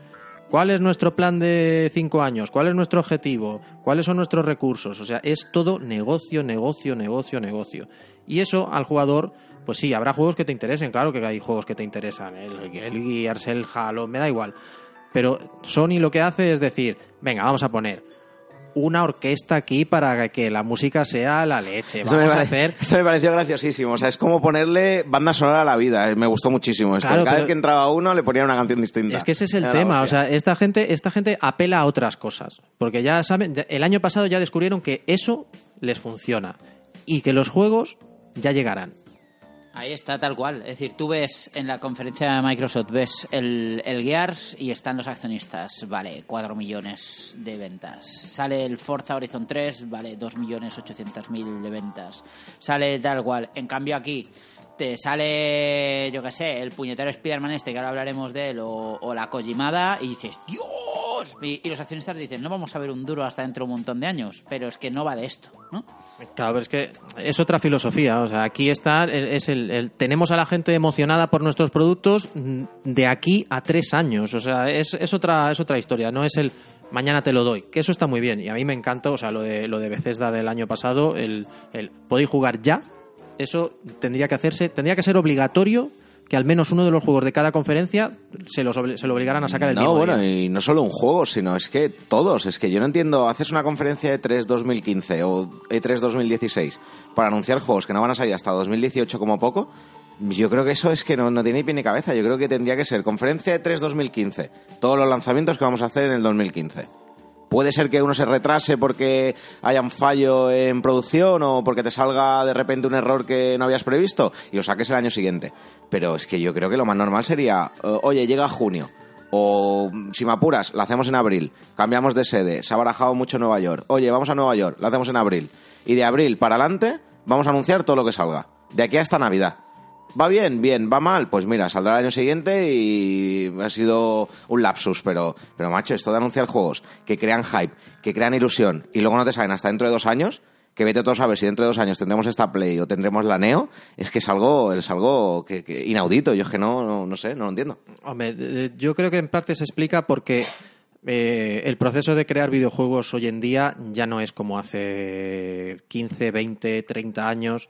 ¿Cuál es nuestro plan de cinco años? ¿Cuál es nuestro objetivo? ¿Cuáles son nuestros recursos? O sea, es todo negocio, negocio, negocio, negocio. Y eso al jugador, pues sí, habrá juegos que te interesen, claro que hay juegos que te interesan, el, el Gears, el Halo, me da igual. Pero Sony lo que hace es decir, venga, vamos a poner una orquesta aquí para que la música sea la leche. Vamos a hacer... Esto me pareció graciosísimo. O sea, es como ponerle banda sonora a la vida. Eh, me gustó muchísimo esto. Cada vez que entraba uno le ponía una canción distinta. Es que ese es el tema. O sea, esta gente, esta gente apela a otras cosas. Porque ya saben, el año pasado ya descubrieron que eso les funciona. Y que los juegos ya llegarán. Ahí está, tal cual. Es decir, tú ves en la conferencia de Microsoft, ves el, el Gears y están los accionistas, vale, 4 millones de ventas. Sale el Forza Horizon 3, vale, 2 millones 800 mil de ventas. Sale tal cual. En cambio aquí te sale, yo qué sé, el puñetero Spider-Man este, que ahora hablaremos de él, o, o la Kojimada, y dices, ¡Dios! Y, los accionistas dicen, no vamos a ver un duro hasta dentro de un montón de años, pero es que no va de esto, ¿no? Claro, pero es que es otra filosofía. O sea, aquí está, es el, tenemos a la gente emocionada por nuestros productos de aquí a tres años. O sea, es, es, otra, es otra historia, no es el mañana te lo doy, que eso está muy bien. Y a mí me encanta, o sea, lo de, lo de Bethesda del año pasado, el, el podéis jugar ya eso tendría que hacerse, tendría que ser obligatorio que al menos uno de los juegos de cada conferencia se, los, se lo obligaran a sacar el No, bueno, y no solo un juego, sino es que todos. Es que yo no entiendo, haces una conferencia de 3 2015 o E3 2016 para anunciar juegos que no van a salir hasta 2018 como poco. Yo creo que eso es que no, no tiene ni pie ni cabeza. Yo creo que tendría que ser conferencia de 3 2015. Todos los lanzamientos que vamos a hacer en el 2015. Puede ser que uno se retrase porque haya un fallo en producción o porque te salga de repente un error que no habías previsto y lo saques el año siguiente. Pero es que yo creo que lo más normal sería, oye, llega junio. O si me apuras, la hacemos en abril. Cambiamos de sede. Se ha barajado mucho Nueva York. Oye, vamos a Nueva York. La hacemos en abril. Y de abril para adelante vamos a anunciar todo lo que salga. De aquí hasta Navidad. ¿Va bien? Bien. ¿Va mal? Pues mira, saldrá el año siguiente y ha sido un lapsus, pero, pero macho, esto de anunciar juegos que crean hype, que crean ilusión y luego no te salen hasta dentro de dos años, que vete todos a ver si dentro de dos años tendremos esta Play o tendremos la Neo, es que es algo, es algo que, inaudito. Yo es que no, no, sé, no lo entiendo. Hombre, yo creo que en parte se explica porque eh, el proceso de crear videojuegos hoy en día ya no es como hace 15, 20, 30 años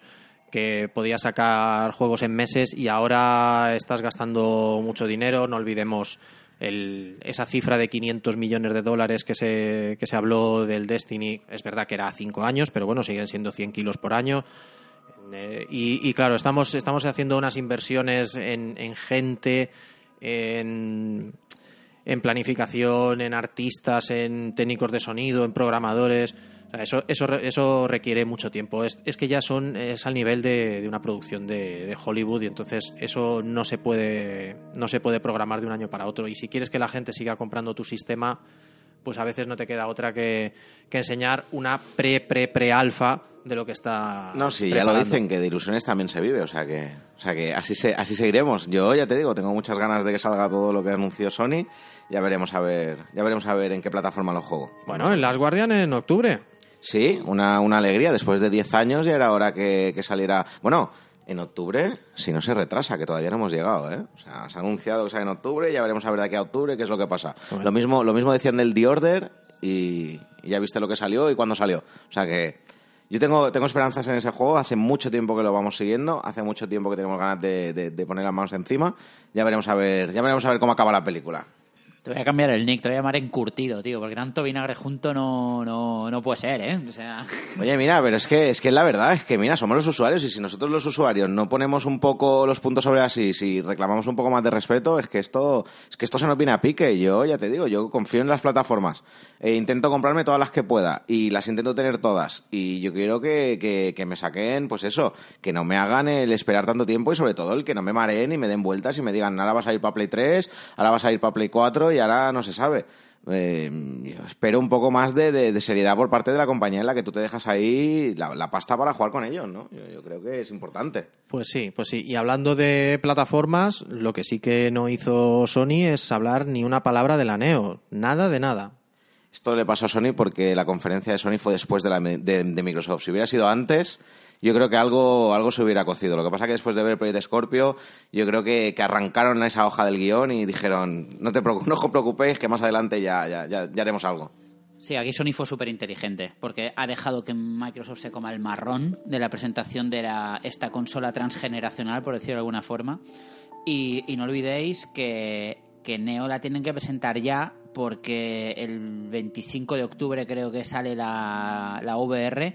que podías sacar juegos en meses y ahora estás gastando mucho dinero. No olvidemos esa cifra de 500 millones de dólares que se, que se habló del Destiny, es verdad que era a cinco años, pero bueno, siguen siendo 100 kilos por año. Eh, y, claro, estamos, estamos haciendo unas inversiones en, en gente, en, en planificación, en artistas, en técnicos de sonido, en programadores. Eso, eso, eso requiere mucho tiempo. Es, es, que ya son es al nivel de, de una producción de, de, Hollywood y entonces eso no se puede no se puede programar de un año para otro. Y si quieres que la gente siga comprando tu sistema, pues a veces no te queda otra que, que enseñar una pre pre pre alfa de lo que está. No, sí, preparando. ya lo dicen que de ilusiones también se vive, o sea que, o sea que así se, así seguiremos. Yo ya te digo, tengo muchas ganas de que salga todo lo que anunció Sony. Ya veremos a ver, ya veremos a ver en qué plataforma lo juego. Bueno, en Las Guardian en octubre. Sí, una, una alegría. Después de 10 años ya era hora que, que saliera. Bueno, en octubre, si no se retrasa, que todavía no hemos llegado, ¿eh? O sea, se ha anunciado que sale en octubre, ya veremos a ver de aquí a octubre qué es lo que pasa. Bueno. Lo mismo, lo mismo decían del The Order y, y, ya viste lo que salió y cuándo salió. O sea que yo tengo, tengo esperanzas en ese juego, hace mucho tiempo que lo vamos siguiendo, hace mucho tiempo que tenemos ganas de, de, de poner las manos encima. Ya veremos a ver, ya veremos a ver cómo acaba la película. Te voy a cambiar el nick, te voy a llamar encurtido, tío, porque tanto vinagre junto no, no, no puede ser, ¿eh? O sea... Oye, mira, pero es que es que la verdad es que, mira, somos los usuarios y si nosotros los usuarios no ponemos un poco los puntos sobre así, si reclamamos un poco más de respeto, es que esto es que esto se nos viene a pique. Yo, ya te digo, yo confío en las plataformas. E intento comprarme todas las que pueda y las intento tener todas. Y yo quiero que, que, que me saquen, pues eso, que no me hagan el esperar tanto tiempo y sobre todo el que no me mareen y me den vueltas y me digan, ahora vas a ir para Play 3, ahora vas a ir para Play 4 y ahora no se sabe. Eh, espero un poco más de, de, de, seriedad por parte de la compañía en la que tú te dejas ahí la, la pasta para jugar con ellos, ¿no? Yo, yo, creo que es importante. Pues sí, pues sí. Y hablando de plataformas, lo que sí que no hizo Sony es hablar ni una palabra de la Neo. Nada de nada. Esto le pasó a Sony porque la conferencia de Sony fue después de, la, de, de Microsoft. Si hubiera sido antes, yo creo que algo, algo se hubiera cocido. Lo que pasa es que después de ver el proyecto Scorpio, yo creo que, que, arrancaron esa hoja del guion y dijeron, no te no os preocupéis, que más adelante ya, ya, ya, ya haremos algo. Sí, aquí Sony fue súper inteligente, porque ha dejado que Microsoft se coma el marrón de la presentación de la, esta consola transgeneracional, por decirlo de alguna forma. Y, y no olvidéis que, que Neo la tienen que presentar ya porque el 25 de octubre creo que sale la, la VR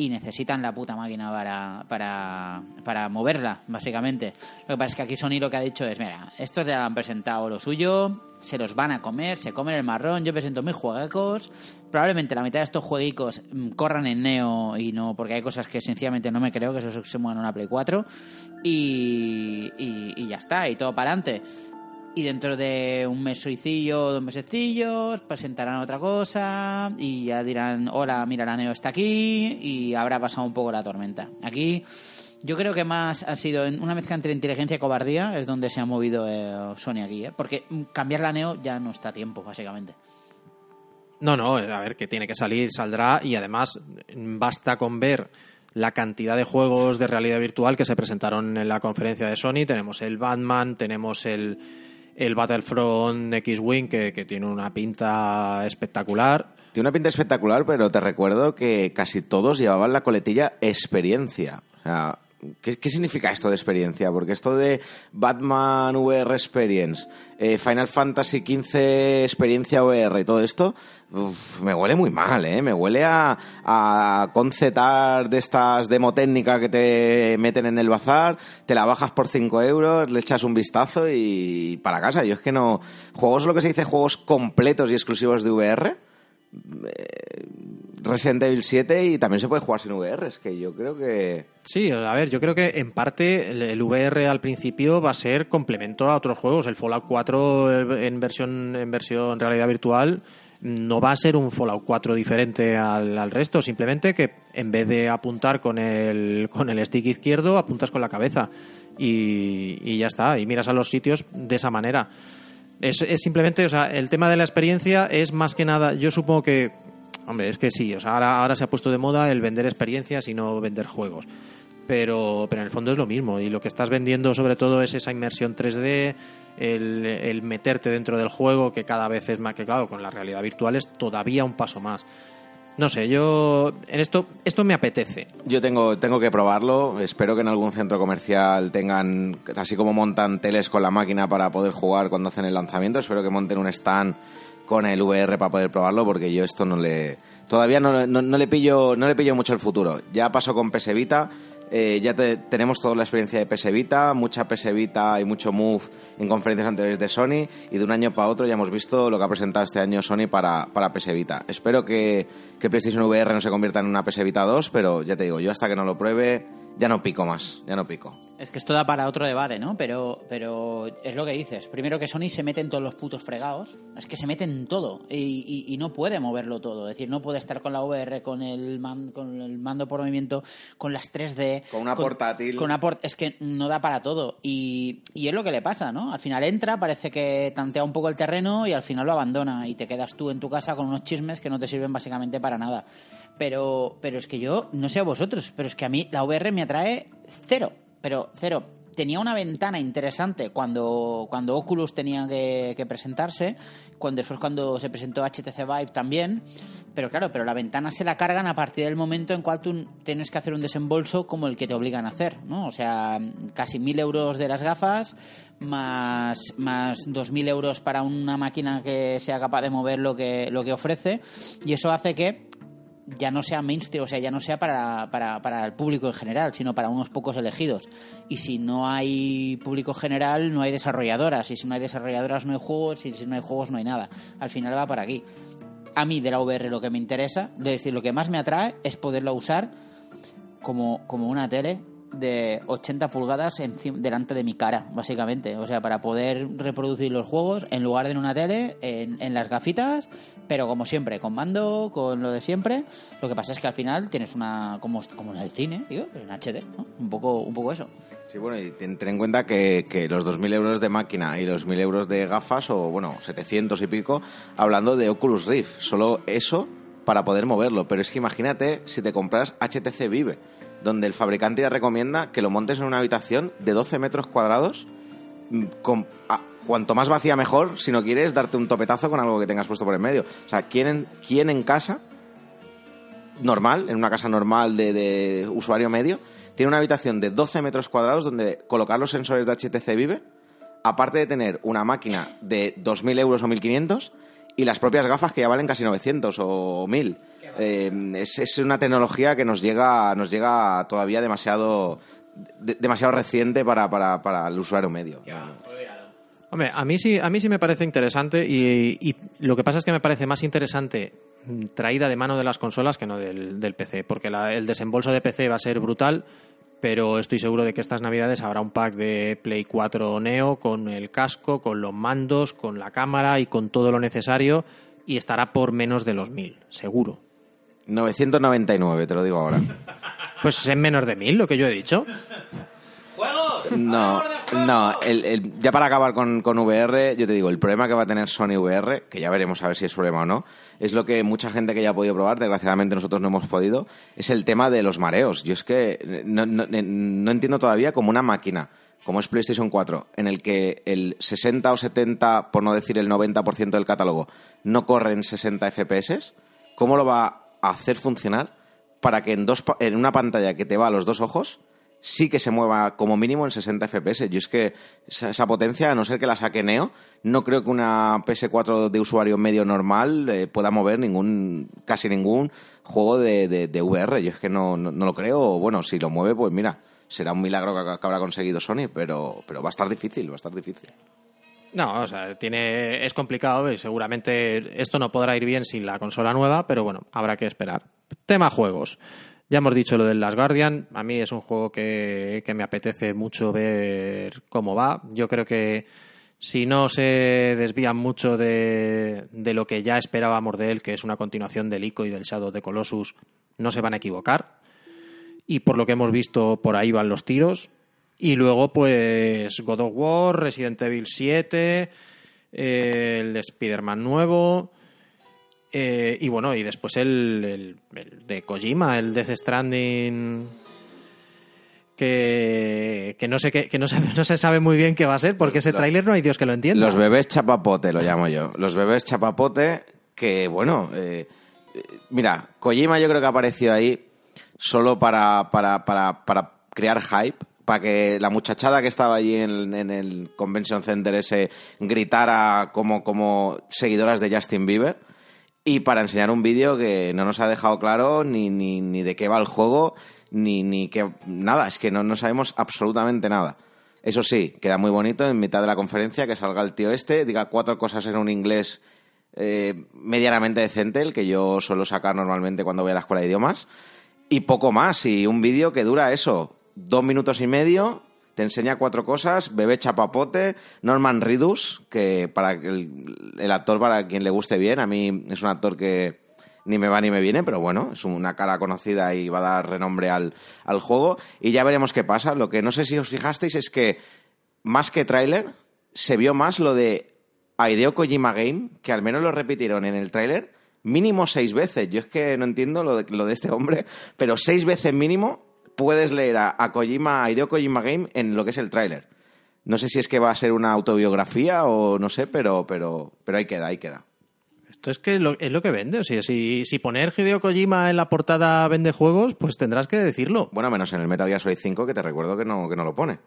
y necesitan la puta máquina para, para, para moverla, básicamente. Lo que pasa es que aquí Sony lo que ha dicho es, mira, estos ya han presentado lo suyo, se los van a comer, se comen el marrón, yo presento mis juegos, probablemente la mitad de estos jueguicos corran en Neo y no, porque hay cosas que sencillamente no me creo que eso se muevan en una Play 4 y, y, y ya está, y todo para adelante y dentro de un mesecillo, dos mesecillos, presentarán otra cosa y ya dirán, hola, mira, la Neo está aquí y habrá pasado un poco la tormenta. Aquí yo creo que más ha sido una mezcla entre inteligencia y cobardía, es donde se ha movido eh, Sony aquí, ¿eh? porque cambiar la Neo ya no está a tiempo, básicamente. No, no, a ver, que tiene que salir, saldrá y además basta con ver la cantidad de juegos de realidad virtual que se presentaron en la conferencia de Sony. Tenemos el Batman, tenemos el el Battlefront X-Wing, que, que, tiene una pinta espectacular. Tiene una pinta espectacular, pero te recuerdo que casi todos llevaban la coletilla experiencia. O sea, ¿Qué, ¿Qué, significa esto de experiencia? Porque esto de Batman VR Experience, eh, Final Fantasy XV Experiencia VR y todo esto, me huele muy mal, ¿eh? Me huele a, a concetar de estas demo técnica que te meten en el bazar, te la bajas por 5 euros, le echas un vistazo y para casa. Yo es que no... Juegos, lo que se dice, juegos completos y exclusivos de VR eh, Resident Evil 7 y también se puede jugar sin VR. Es que yo creo que. Sí, a ver, yo creo que en parte el, VR al principio va a ser complemento a otros juegos. El Fallout 4 en versión, en versión realidad virtual no va a ser un Fallout 4 diferente al, al, resto, simplemente que en vez de apuntar con el, con el stick izquierdo, apuntas con la cabeza y ya está, y miras a los sitios de esa manera. Es, es, simplemente, o sea, el tema de la experiencia es más que nada, yo supongo que, hombre, es que sí, o sea, ahora, ahora se ha puesto de moda el vender experiencias y no vender juegos. Pero, pero en el fondo es lo mismo y lo que estás vendiendo sobre todo es esa inmersión 3D, el, el meterte dentro del juego que cada vez es más que claro, con la realidad virtual es todavía un paso más. No sé, yo en esto esto me apetece. Yo tengo, tengo que probarlo. Espero que en algún centro comercial tengan, así como montan teles con la máquina para poder jugar cuando hacen el lanzamiento, espero que monten un stand con el VR para poder probarlo, porque yo esto no le, todavía no, le pillo, no le pillo mucho el futuro. Ya pasó con PS Vita. Eh, ya te- tenemos toda la experiencia de PS Vita, mucha PS Vita y mucho Move en conferencias anteriores de Sony y de un año para otro ya hemos visto lo que ha presentado este año Sony para, para PS Vita. Espero que, que PlayStation VR no se convierta en una PS Vita 2, pero ya te digo, yo hasta que no lo pruebe ya no pico más, ya no pico. Es que esto da para otro debate, ¿no? Pero, pero es lo que dices. Primero que Sony se mete en todos los putos fregados. Es que se mete en todo y, y- y no puede moverlo todo. Es decir, no puede estar con la VR, con el, man- con el mando por movimiento, con las 3D. Con una portátil. Con una port- es que no da para todo. Y, y es lo que le pasa, ¿no? Al final entra, parece que tantea un poco el terreno y al final lo abandona. Y te quedas tú en tu casa con unos chismes que no te sirven básicamente para nada. Pero, pero es que yo, no sé a vosotros, pero es que a mí la VR me atrae cero. Pero cero. Tenía una ventana interesante cuando, cuando Oculus tenía que, presentarse, cuando, después cuando se presentó HTC Vive también, pero claro, pero la ventana se la cargan a partir del momento en cual tú tienes que hacer un desembolso como el que te obligan a hacer, ¿no? O sea, casi mil euros de las gafas, más, más dos mil euros para una máquina que sea capaz de mover lo que, lo que ofrece, y eso hace que ya no sea mainstream, o sea, ya no sea para, para, para el público en general, sino para unos pocos elegidos. Y si no hay público general, no hay desarrolladoras. Y si no hay desarrolladoras, no hay juegos. Y si no hay juegos, no hay nada. Al final va para aquí. A mí de la VR lo que me interesa, es decir, lo que más me atrae es poderlo usar como, como una tele de 80 pulgadas encima- delante de mi cara, básicamente. O sea, para poder reproducir los juegos en lugar de en una tele, en, en las gafitas, pero como siempre, con mando, con lo de siempre. Lo que pasa es que al final tienes una. como, como en el cine, digo, en HD, ¿no? Un poco, un poco eso. Sí, bueno, y ten, en cuenta que, que los 2.000 euros de máquina y los 1.000 euros de gafas, o bueno, 700 y pico, hablando de Oculus Rift, solo eso para poder moverlo. Pero es que imagínate si te compras HTC Vive, donde el fabricante ya recomienda que lo montes en una habitación de 12 metros cuadrados, mm, con, cuanto más vacía mejor, si no quieres darte un topetazo con algo que tengas puesto por en medio. O sea, ¿quién en, quién en casa normal, en una casa normal de, de usuario medio, tiene una habitación de 12 metros cuadrados donde colocar los sensores de HTC Vive, aparte de tener una máquina de 2.000 euros o 1.500 y las propias gafas que ya valen casi 900 o 1.000. Eh, es, es una tecnología que nos llega, nos llega todavía demasiado, de- demasiado reciente para, para, para el usuario medio. Hombre, a mí sí, a mí sí me parece interesante y, y lo que pasa es que me parece más interesante traída de mano de las consolas que no del, del PC, porque la- el desembolso de PC va a ser brutal, pero estoy seguro de que estas navidades habrá un pack de Play 4 Neo con el casco, con los mandos, con la cámara y con todo lo necesario y estará por menos de los 1000, seguro. 999, te lo digo ahora. Pues es menos de 1000 lo que yo he dicho. No, no, el, el- ya para acabar con, con VR, yo te digo, el problema que va a tener Sony VR, que ya veremos a ver si es problema o no, es lo que mucha gente que ya ha podido probar, desgraciadamente nosotros no hemos podido, es el tema de los mareos. Yo es que no, no- no entiendo todavía como una máquina, como es PlayStation 4, en el que el 60 o 70, por no decir el 90% del catálogo, no corre en 60 FPS, ¿cómo lo va a hacer funcionar para que en, dos, en una pantalla que te va a los dos ojos sí que se mueva como mínimo en 60 FPS. Yo es que esa, potencia, a no ser que la saque Neo, no creo que una PS4 de usuario medio normal eh, pueda mover ningún, casi ningún juego de, de- VR. Yo es que no, no, no lo creo. Bueno, si lo mueve, pues mira, será un milagro que, que habrá conseguido Sony, pero, pero va a estar difícil, va a estar difícil. No, o sea, tiene, es complicado y seguramente esto no podrá ir bien sin la consola nueva, pero bueno, habrá que esperar. Tema juegos. Ya hemos dicho lo del Last Guardian. A mí es un juego que, que me apetece mucho ver cómo va. Yo creo que si no se desvían mucho de, de lo que ya esperábamos de él, que es una continuación del ICO y del Shadow the Colossus, no se van a equivocar. Y por lo que hemos visto, por ahí van los tiros. Y luego, pues, God of War, Resident Evil 7, eh, el de Spider-Man nuevo. Eh, y bueno, y después el, el- el de Kojima, el Death Stranding. Que, que no sé qué, que no, sabe- no se sabe muy bien qué va a ser, porque ese tráiler no hay Dios que lo entienda. Los bebés chapapote, lo llamo yo. Los bebés chapapote que, bueno, eh, mira, Kojima yo creo que ha aparecido ahí solo para, para, para, para crear hype, para que la muchachada que estaba allí en, en el Convention Center ese gritara como, como seguidoras de Justin Bieber y para enseñar un vídeo que no nos ha dejado claro ni, ni, ni de qué va el juego, ni, ni que nada, es que no, no sabemos absolutamente nada. Eso sí, queda muy bonito en mitad de la conferencia que salga el tío este, diga cuatro cosas en un inglés eh, medianamente decente, el que yo suelo sacar normalmente cuando voy a la escuela de idiomas, y poco más, y un vídeo que dura eso, dos minutos y medio, enseña cuatro cosas, bebé chapapote, Norman Ridus, que para el, el actor para quien le guste bien, a mí es un actor que ni me va ni me viene, pero bueno, es una cara conocida y va a dar renombre al, al juego, y ya veremos qué pasa. Lo que no sé si os fijasteis es que, más que tráiler, se vio más lo de Hideo Kojima Game, que al menos lo repitieron en el tráiler mínimo seis veces. Yo es que no entiendo lo de, lo de este hombre, pero seis veces mínimo puedes leer a, a Kojima, a Hideo Kojima Game en lo que es el tráiler. No sé si es que va a ser una autobiografía o no sé, pero, pero, pero ahí queda, ahí queda. Esto es que lo, es lo que vende. O sea, si, si poner Hideo Kojima en la portada vende juegos, pues tendrás que decirlo. Bueno, menos en el Metal Gear Solid 5, que te recuerdo que no, que no lo pone.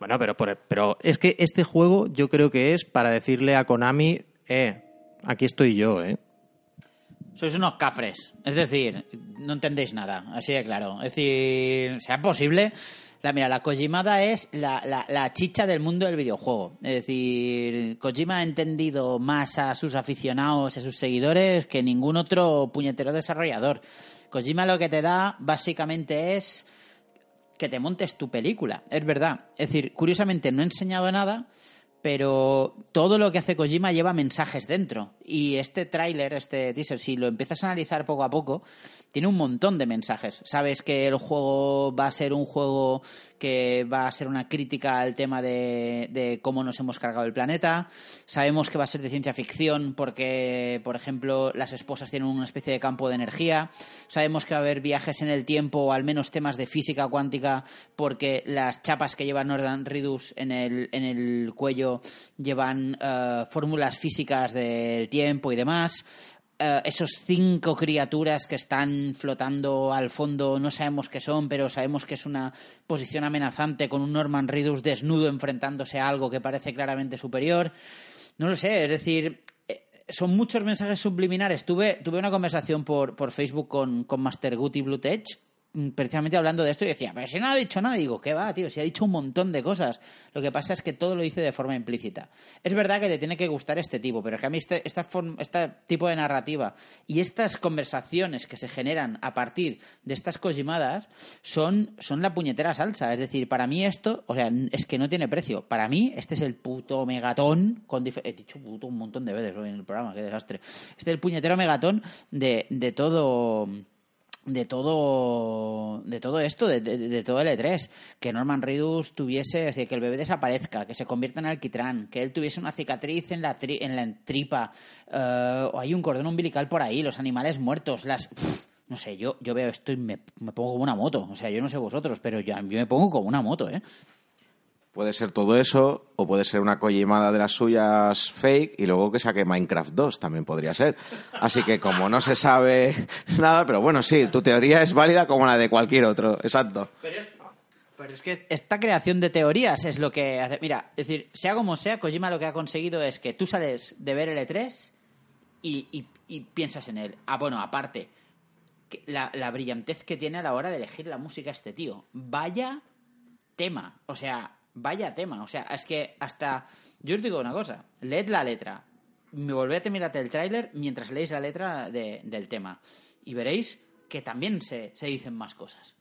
Bueno, pero, pero es que este juego yo creo que es para decirle a Konami, eh, aquí estoy yo, eh. Sois unos cafres. Es decir, no entendéis nada, así de claro. Es decir, sea posible. La, mira, la Kojimada es la, la, la chicha del mundo del videojuego. Es decir, Kojima ha entendido más a sus aficionados, a sus seguidores, que ningún otro puñetero desarrollador. Kojima lo que te da básicamente es que te montes tu película. Es verdad. Es decir, curiosamente no he enseñado nada, pero todo lo que hace Kojima lleva mensajes dentro. Y este tráiler, este teaser, si lo empiezas a analizar poco a poco, tiene un montón de mensajes. Sabes que el juego va a ser un juego que va a ser una crítica al tema de, cómo nos hemos cargado el planeta. Sabemos que va a ser de ciencia ficción porque, por ejemplo, las esposas tienen una especie de campo de energía. Sabemos que va a haber viajes en el tiempo o al menos temas de física cuántica porque las chapas que lleva Northern Ridus en el, en el cuello llevan eh, fórmulas físicas del tiempo y demás. Eh, esos cinco criaturas que están flotando al fondo, no sabemos qué son, pero sabemos que es una posición amenazante con un Norman Reedus desnudo enfrentándose a algo que parece claramente superior. No lo sé, es decir, eh, son muchos mensajes subliminares. Tuve, tuve una conversación por, por Facebook con, con Master Gut y Blue Tech, mm, precisamente hablando de esto y decía, pero si no ha dicho nada, digo, ¿qué va, tío? Si ha dicho un montón de cosas. Lo que pasa es que todo lo dice de forma implícita. Es verdad que te tiene que gustar este tipo, pero es que a mí este, este tipo de narrativa y estas conversaciones que se generan a partir de estas cojimadas son, son la puñetera salsa. Es decir, para mí esto, o sea, es que no tiene precio. Para mí este es el puto megatón con He dicho puto un montón de veces hoy en el programa, qué desastre. Este es el puñetero megatón de, de todo de todo de todo esto, de, todo el E3, que Norman Reedus tuviese, que el bebé desaparezca, que se convierta en alquitrán, que él tuviese una cicatriz en la, tri- en la tripa, eh, o hay un cordón umbilical por ahí, los animales muertos, las... no sé, yo, yo veo esto y me, me pongo como una moto. O sea, yo no sé vosotros, pero yo, yo me pongo como una moto, ¿eh? Puede ser todo eso, o puede ser una collimada de las suyas fake y luego que saque Minecraft 2, también podría ser. Así que como no se sabe nada, pero bueno, sí, tu teoría es válida como la de cualquier otro, exacto. Pero es que esta creación de teorías es lo que hace. Mira, es decir, sea como sea, Kojima lo que ha conseguido es que tú sales de ver el E3 y, y- piensas en él. Ah, bueno, aparte, la, la brillantez que tiene a la hora de elegir la música este tío. Vaya tema. O sea, vaya tema. O sea, es que hasta. Yo os digo una cosa: leed la letra. Me volved a mirarte el tráiler mientras leéis la letra de- del tema. Y veréis que también se, se dicen más cosas.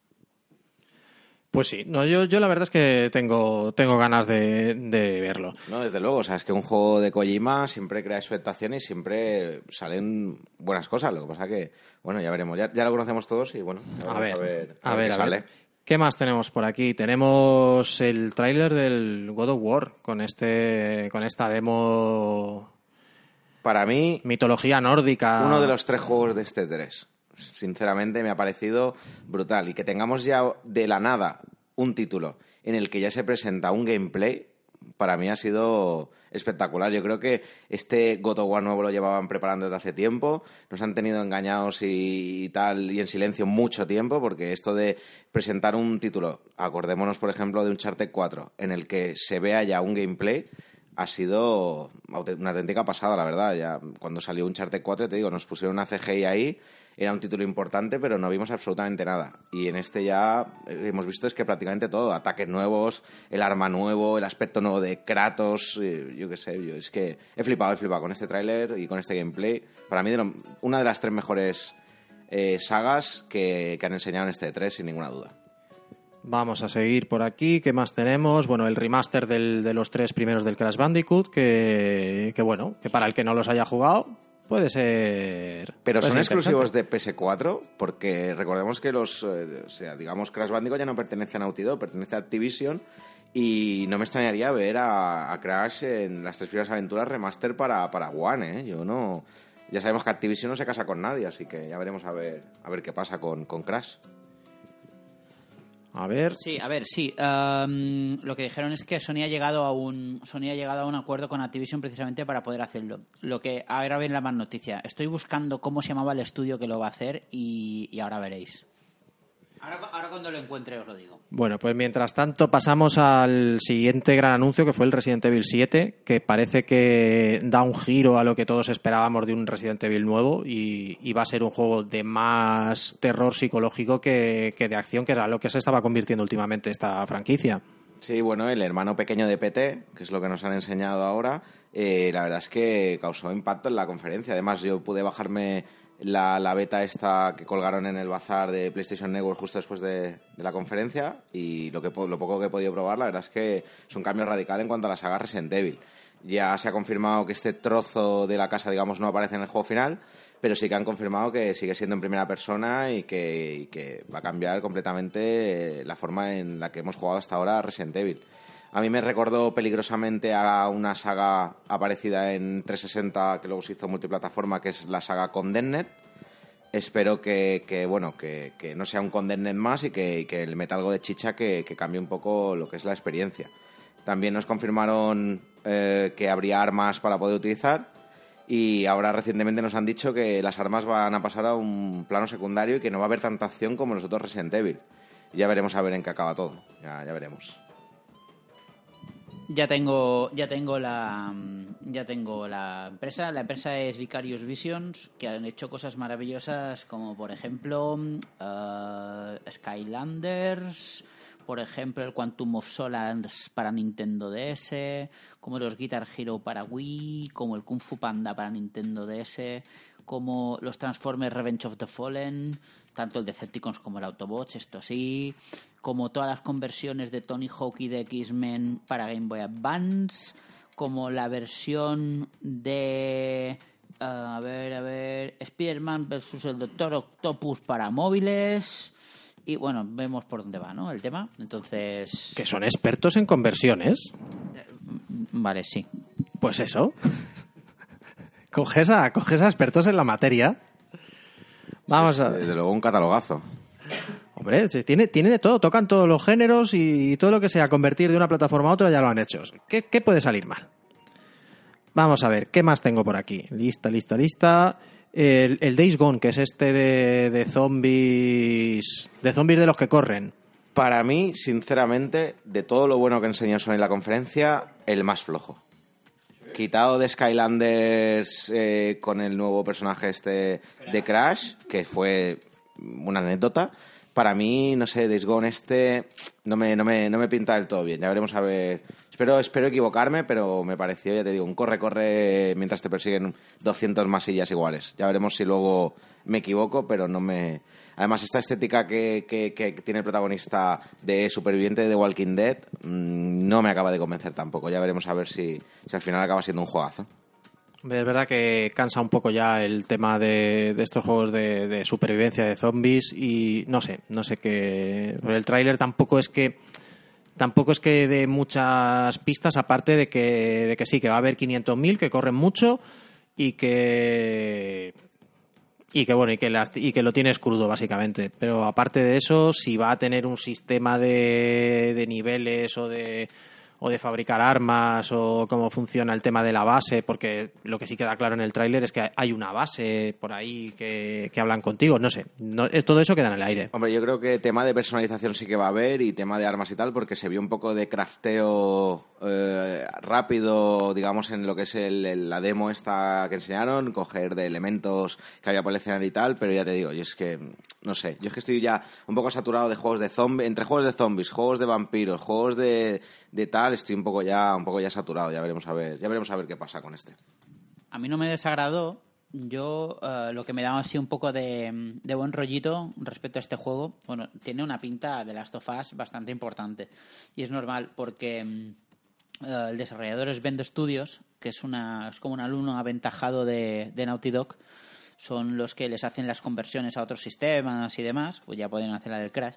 Pues sí, no, yo, yo la verdad es que tengo, tengo ganas de, de verlo. No, desde luego, o sea, es que un juego de Kojima siempre crea expectación y siempre salen buenas cosas. Lo que pasa que, bueno, ya veremos. Ya, ya lo conocemos todos y bueno, ya A ver, a a ver, a sale. ver. ¿Qué más tenemos por aquí? Tenemos el tráiler del God of War con este, con esta demo Para mí, mitología nórdica. uno de los tres juegos de este 3. Sinceramente me ha parecido brutal. Y que tengamos ya de la nada un título en el que ya se presenta un gameplay, para mí ha sido espectacular. Yo creo que este God War nuevo lo llevaban preparando desde hace tiempo, nos han tenido engañados y, tal y en silencio mucho tiempo, porque esto de presentar un título, acordémonos por ejemplo de Uncharted 4, en el que se vea ya un gameplay, ha sido una auténtica pasada, la verdad. Ya cuando salió Uncharted 4, te digo, nos pusieron una CGI ahí, era un título importante, pero no vimos absolutamente nada. Y en este ya hemos visto es que prácticamente todo, ataques nuevos, el arma nuevo, el aspecto nuevo de Kratos, yo qué sé, yo es que he flipado, he flipado con este tráiler y con este gameplay. Para mí, una de las tres mejores eh, sagas que, han enseñado en este 3, sin ninguna duda. Vamos a seguir por aquí. ¿Qué más tenemos? Bueno, el remaster del, de los tres primeros del Crash Bandicoot, que, bueno, que para el que no los haya jugado, puede ser. Pero puede son ser exclusivos de PS4, porque recordemos que los, eh, o sea, digamos, Crash Bandicoot ya no pertenece a Naughty Dog, pertenece a Activision. Y no me extrañaría ver a, a Crash en las tres primeras aventuras remaster para, para One, ¿eh? Yo no. Ya sabemos que Activision no se casa con nadie, así que ya veremos a ver, a ver qué pasa con, con Crash. A ver. Sí, a ver, sí. Um, lo que dijeron es que Sony ha llegado a un Sony ha llegado a un acuerdo con Activision precisamente para poder hacerlo. Lo que ahora ven la más noticia. Estoy buscando cómo se llamaba el estudio que lo va a hacer y ahora veréis. Ahora, ahora, cuando lo encuentre os lo digo. Bueno, pues mientras tanto pasamos al siguiente gran anuncio que fue el Resident Evil 7, que parece que da un giro a lo que todos esperábamos de un Resident Evil nuevo y, y va a ser un juego de más terror psicológico que, que, de acción, que era lo que se estaba convirtiendo últimamente esta franquicia. Sí, bueno, el hermano pequeño de PT, que es lo que nos han enseñado ahora, eh, la verdad es que causó impacto en la conferencia. Además, yo pude bajarme la, la, beta esta que colgaron en el bazar de PlayStation Network justo después de, la conferencia y lo, que, lo poco que he podido probar, la verdad es que es un cambio radical en cuanto a la saga Resident Evil. Ya se ha confirmado que este trozo de la casa, digamos, no aparece en el juego final, pero sí que han confirmado que sigue siendo en primera persona y que, y que va a cambiar completamente la forma en la que hemos jugado hasta ahora Resident Evil. A mí me recordó peligrosamente a una saga aparecida en 360 que luego se hizo multiplataforma, que es la saga Condemned. Espero que, bueno, que, no sea un Condemned más y que, que le meta algo de chicha que, que, cambie un poco lo que es la experiencia. También nos confirmaron eh, que habría armas para poder utilizar y ahora recientemente nos han dicho que las armas van a pasar a un plano secundario y que no va a haber tanta acción como los otros Resident Evil. Ya veremos a ver en qué acaba todo. Ya, ya veremos. Ya tengo, ya tengo la, ya tengo la empresa. La empresa es Vicarious Visions, que han hecho cosas maravillosas como, por ejemplo, uh, Skylanders, por ejemplo, el Quantum of Solace para Nintendo DS, como los Guitar Hero para Wii, como el Kung Fu Panda para Nintendo DS, como los Transformers Revenge of the Fallen, tanto el Decepticons como el Autobots, esto sí, como todas las conversiones de Tony Hawk y de X-Men para Game Boy Advance, como la versión de uh, a ver, a ver, Spider-Man versus el Doctor Octopus para móviles. Y bueno, vemos por dónde va, ¿no? El tema. Entonces. Que son expertos en conversiones. Vale, sí. Pues eso. coges, a, coges a expertos en la materia. Vamos a. Desde luego un catalogazo. Hombre, tiene, tiene de todo, tocan todos los géneros y todo lo que sea convertir de una plataforma a otra ya lo han hecho. ¿Qué, qué puede salir mal? Vamos a ver, ¿qué más tengo por aquí? Lista, lista, lista. El, el Days Gone, que es este de, de zombies. de zombies de los que corren. Para mí, sinceramente, de todo lo bueno que enseñó Sony en la conferencia, el más flojo. Quitado de Skylanders eh, con el nuevo personaje este de Crash, que fue una anécdota. Para mí, no sé, Days Gone este no me, no, me, no me pinta del todo bien. Ya veremos a ver. Espero, espero equivocarme, pero me pareció, ya te digo, un corre-corre mientras te persiguen 200 masillas iguales. Ya veremos si luego me equivoco, pero no me. Además, esta estética que, que, tiene el protagonista de superviviente de Walking Dead mmm, no me acaba de convencer tampoco. Ya veremos a ver si, si al final acaba siendo un juegazo. Es verdad que cansa un poco ya el tema de, estos juegos de, supervivencia de zombies y no sé, no sé qué. El tráiler tampoco es que tampoco es que de muchas pistas aparte de que, de que sí, que va a haber 500.000 que corren mucho y que y que bueno y que, las, y que lo tienes crudo básicamente. Pero aparte de eso si va a tener un sistema de, de niveles o de o de fabricar armas o cómo funciona el tema de la base, porque lo que sí queda claro en el tráiler es que hay una base por ahí que, hablan contigo, no sé, no, todo eso queda en el aire. Hombre, yo creo que tema de personalización sí que va a haber y tema de armas y tal, porque se vio un poco de crafteo eh, rápido, digamos, en lo que es la demo esta que enseñaron, coger de elementos que había por el escenario y tal, pero ya te digo, yo es que, no sé, yo es que estoy ya un poco saturado de juegos de zombies, entre juegos de zombies, juegos de vampiros, juegos de, de tal, estoy un poco ya un poco ya saturado, ya veremos a ver, ya veremos a ver qué pasa con este. A mí no me desagradó, yo eh, lo que me daba así un poco de, buen rollito respecto a este juego, bueno, tiene una pinta de Last of Us bastante importante y es normal porque mm, eh, el desarrollador es Bend Studios, que es una es como un alumno aventajado de, de Naughty Dog son los que les hacen las conversiones a otros sistemas y demás, pues ya pueden hacer la del Crash.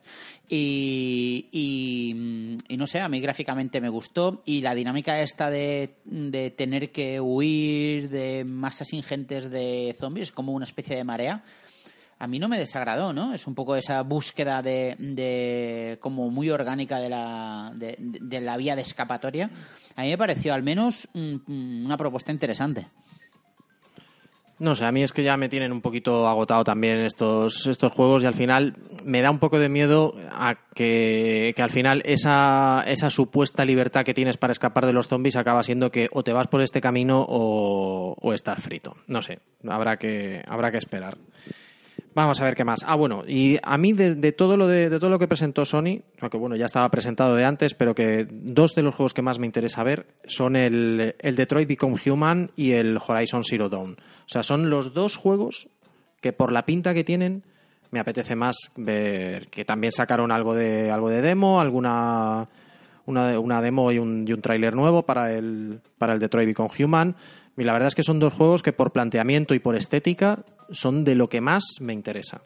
Y, y, no sé, a mí gráficamente me gustó y la dinámica esta de, de tener que huir de masas ingentes de zombies, como una especie de marea, a mí no me desagradó, ¿no? Es un poco esa búsqueda de, de como muy orgánica de la, de, de, la vía de escapatoria. A mí me pareció al menos una propuesta interesante. No sé, a mí es que ya me tienen un poquito agotado también estos, estos juegos y al final me da un poco de miedo a que, al final esa, esa supuesta libertad que tienes para escapar de los zombies acaba siendo que o te vas por este camino o, o estás frito. No sé, habrá que, habrá que esperar. Vamos a ver qué más. Ah, bueno, y a mí de, todo lo de, todo lo que presentó Sony, que bueno, ya estaba presentado de antes, pero que dos de los juegos que más me interesa ver son el, el Detroit Become Human y el Horizon Zero Dawn. O sea, son los dos juegos que por la pinta que tienen me apetece más ver que también sacaron algo de algo de demo, alguna una, una demo y un, y un tráiler nuevo para el para el Detroit Become Human. Y la verdad es que son dos juegos que por planteamiento y por estética son de lo que más me interesa.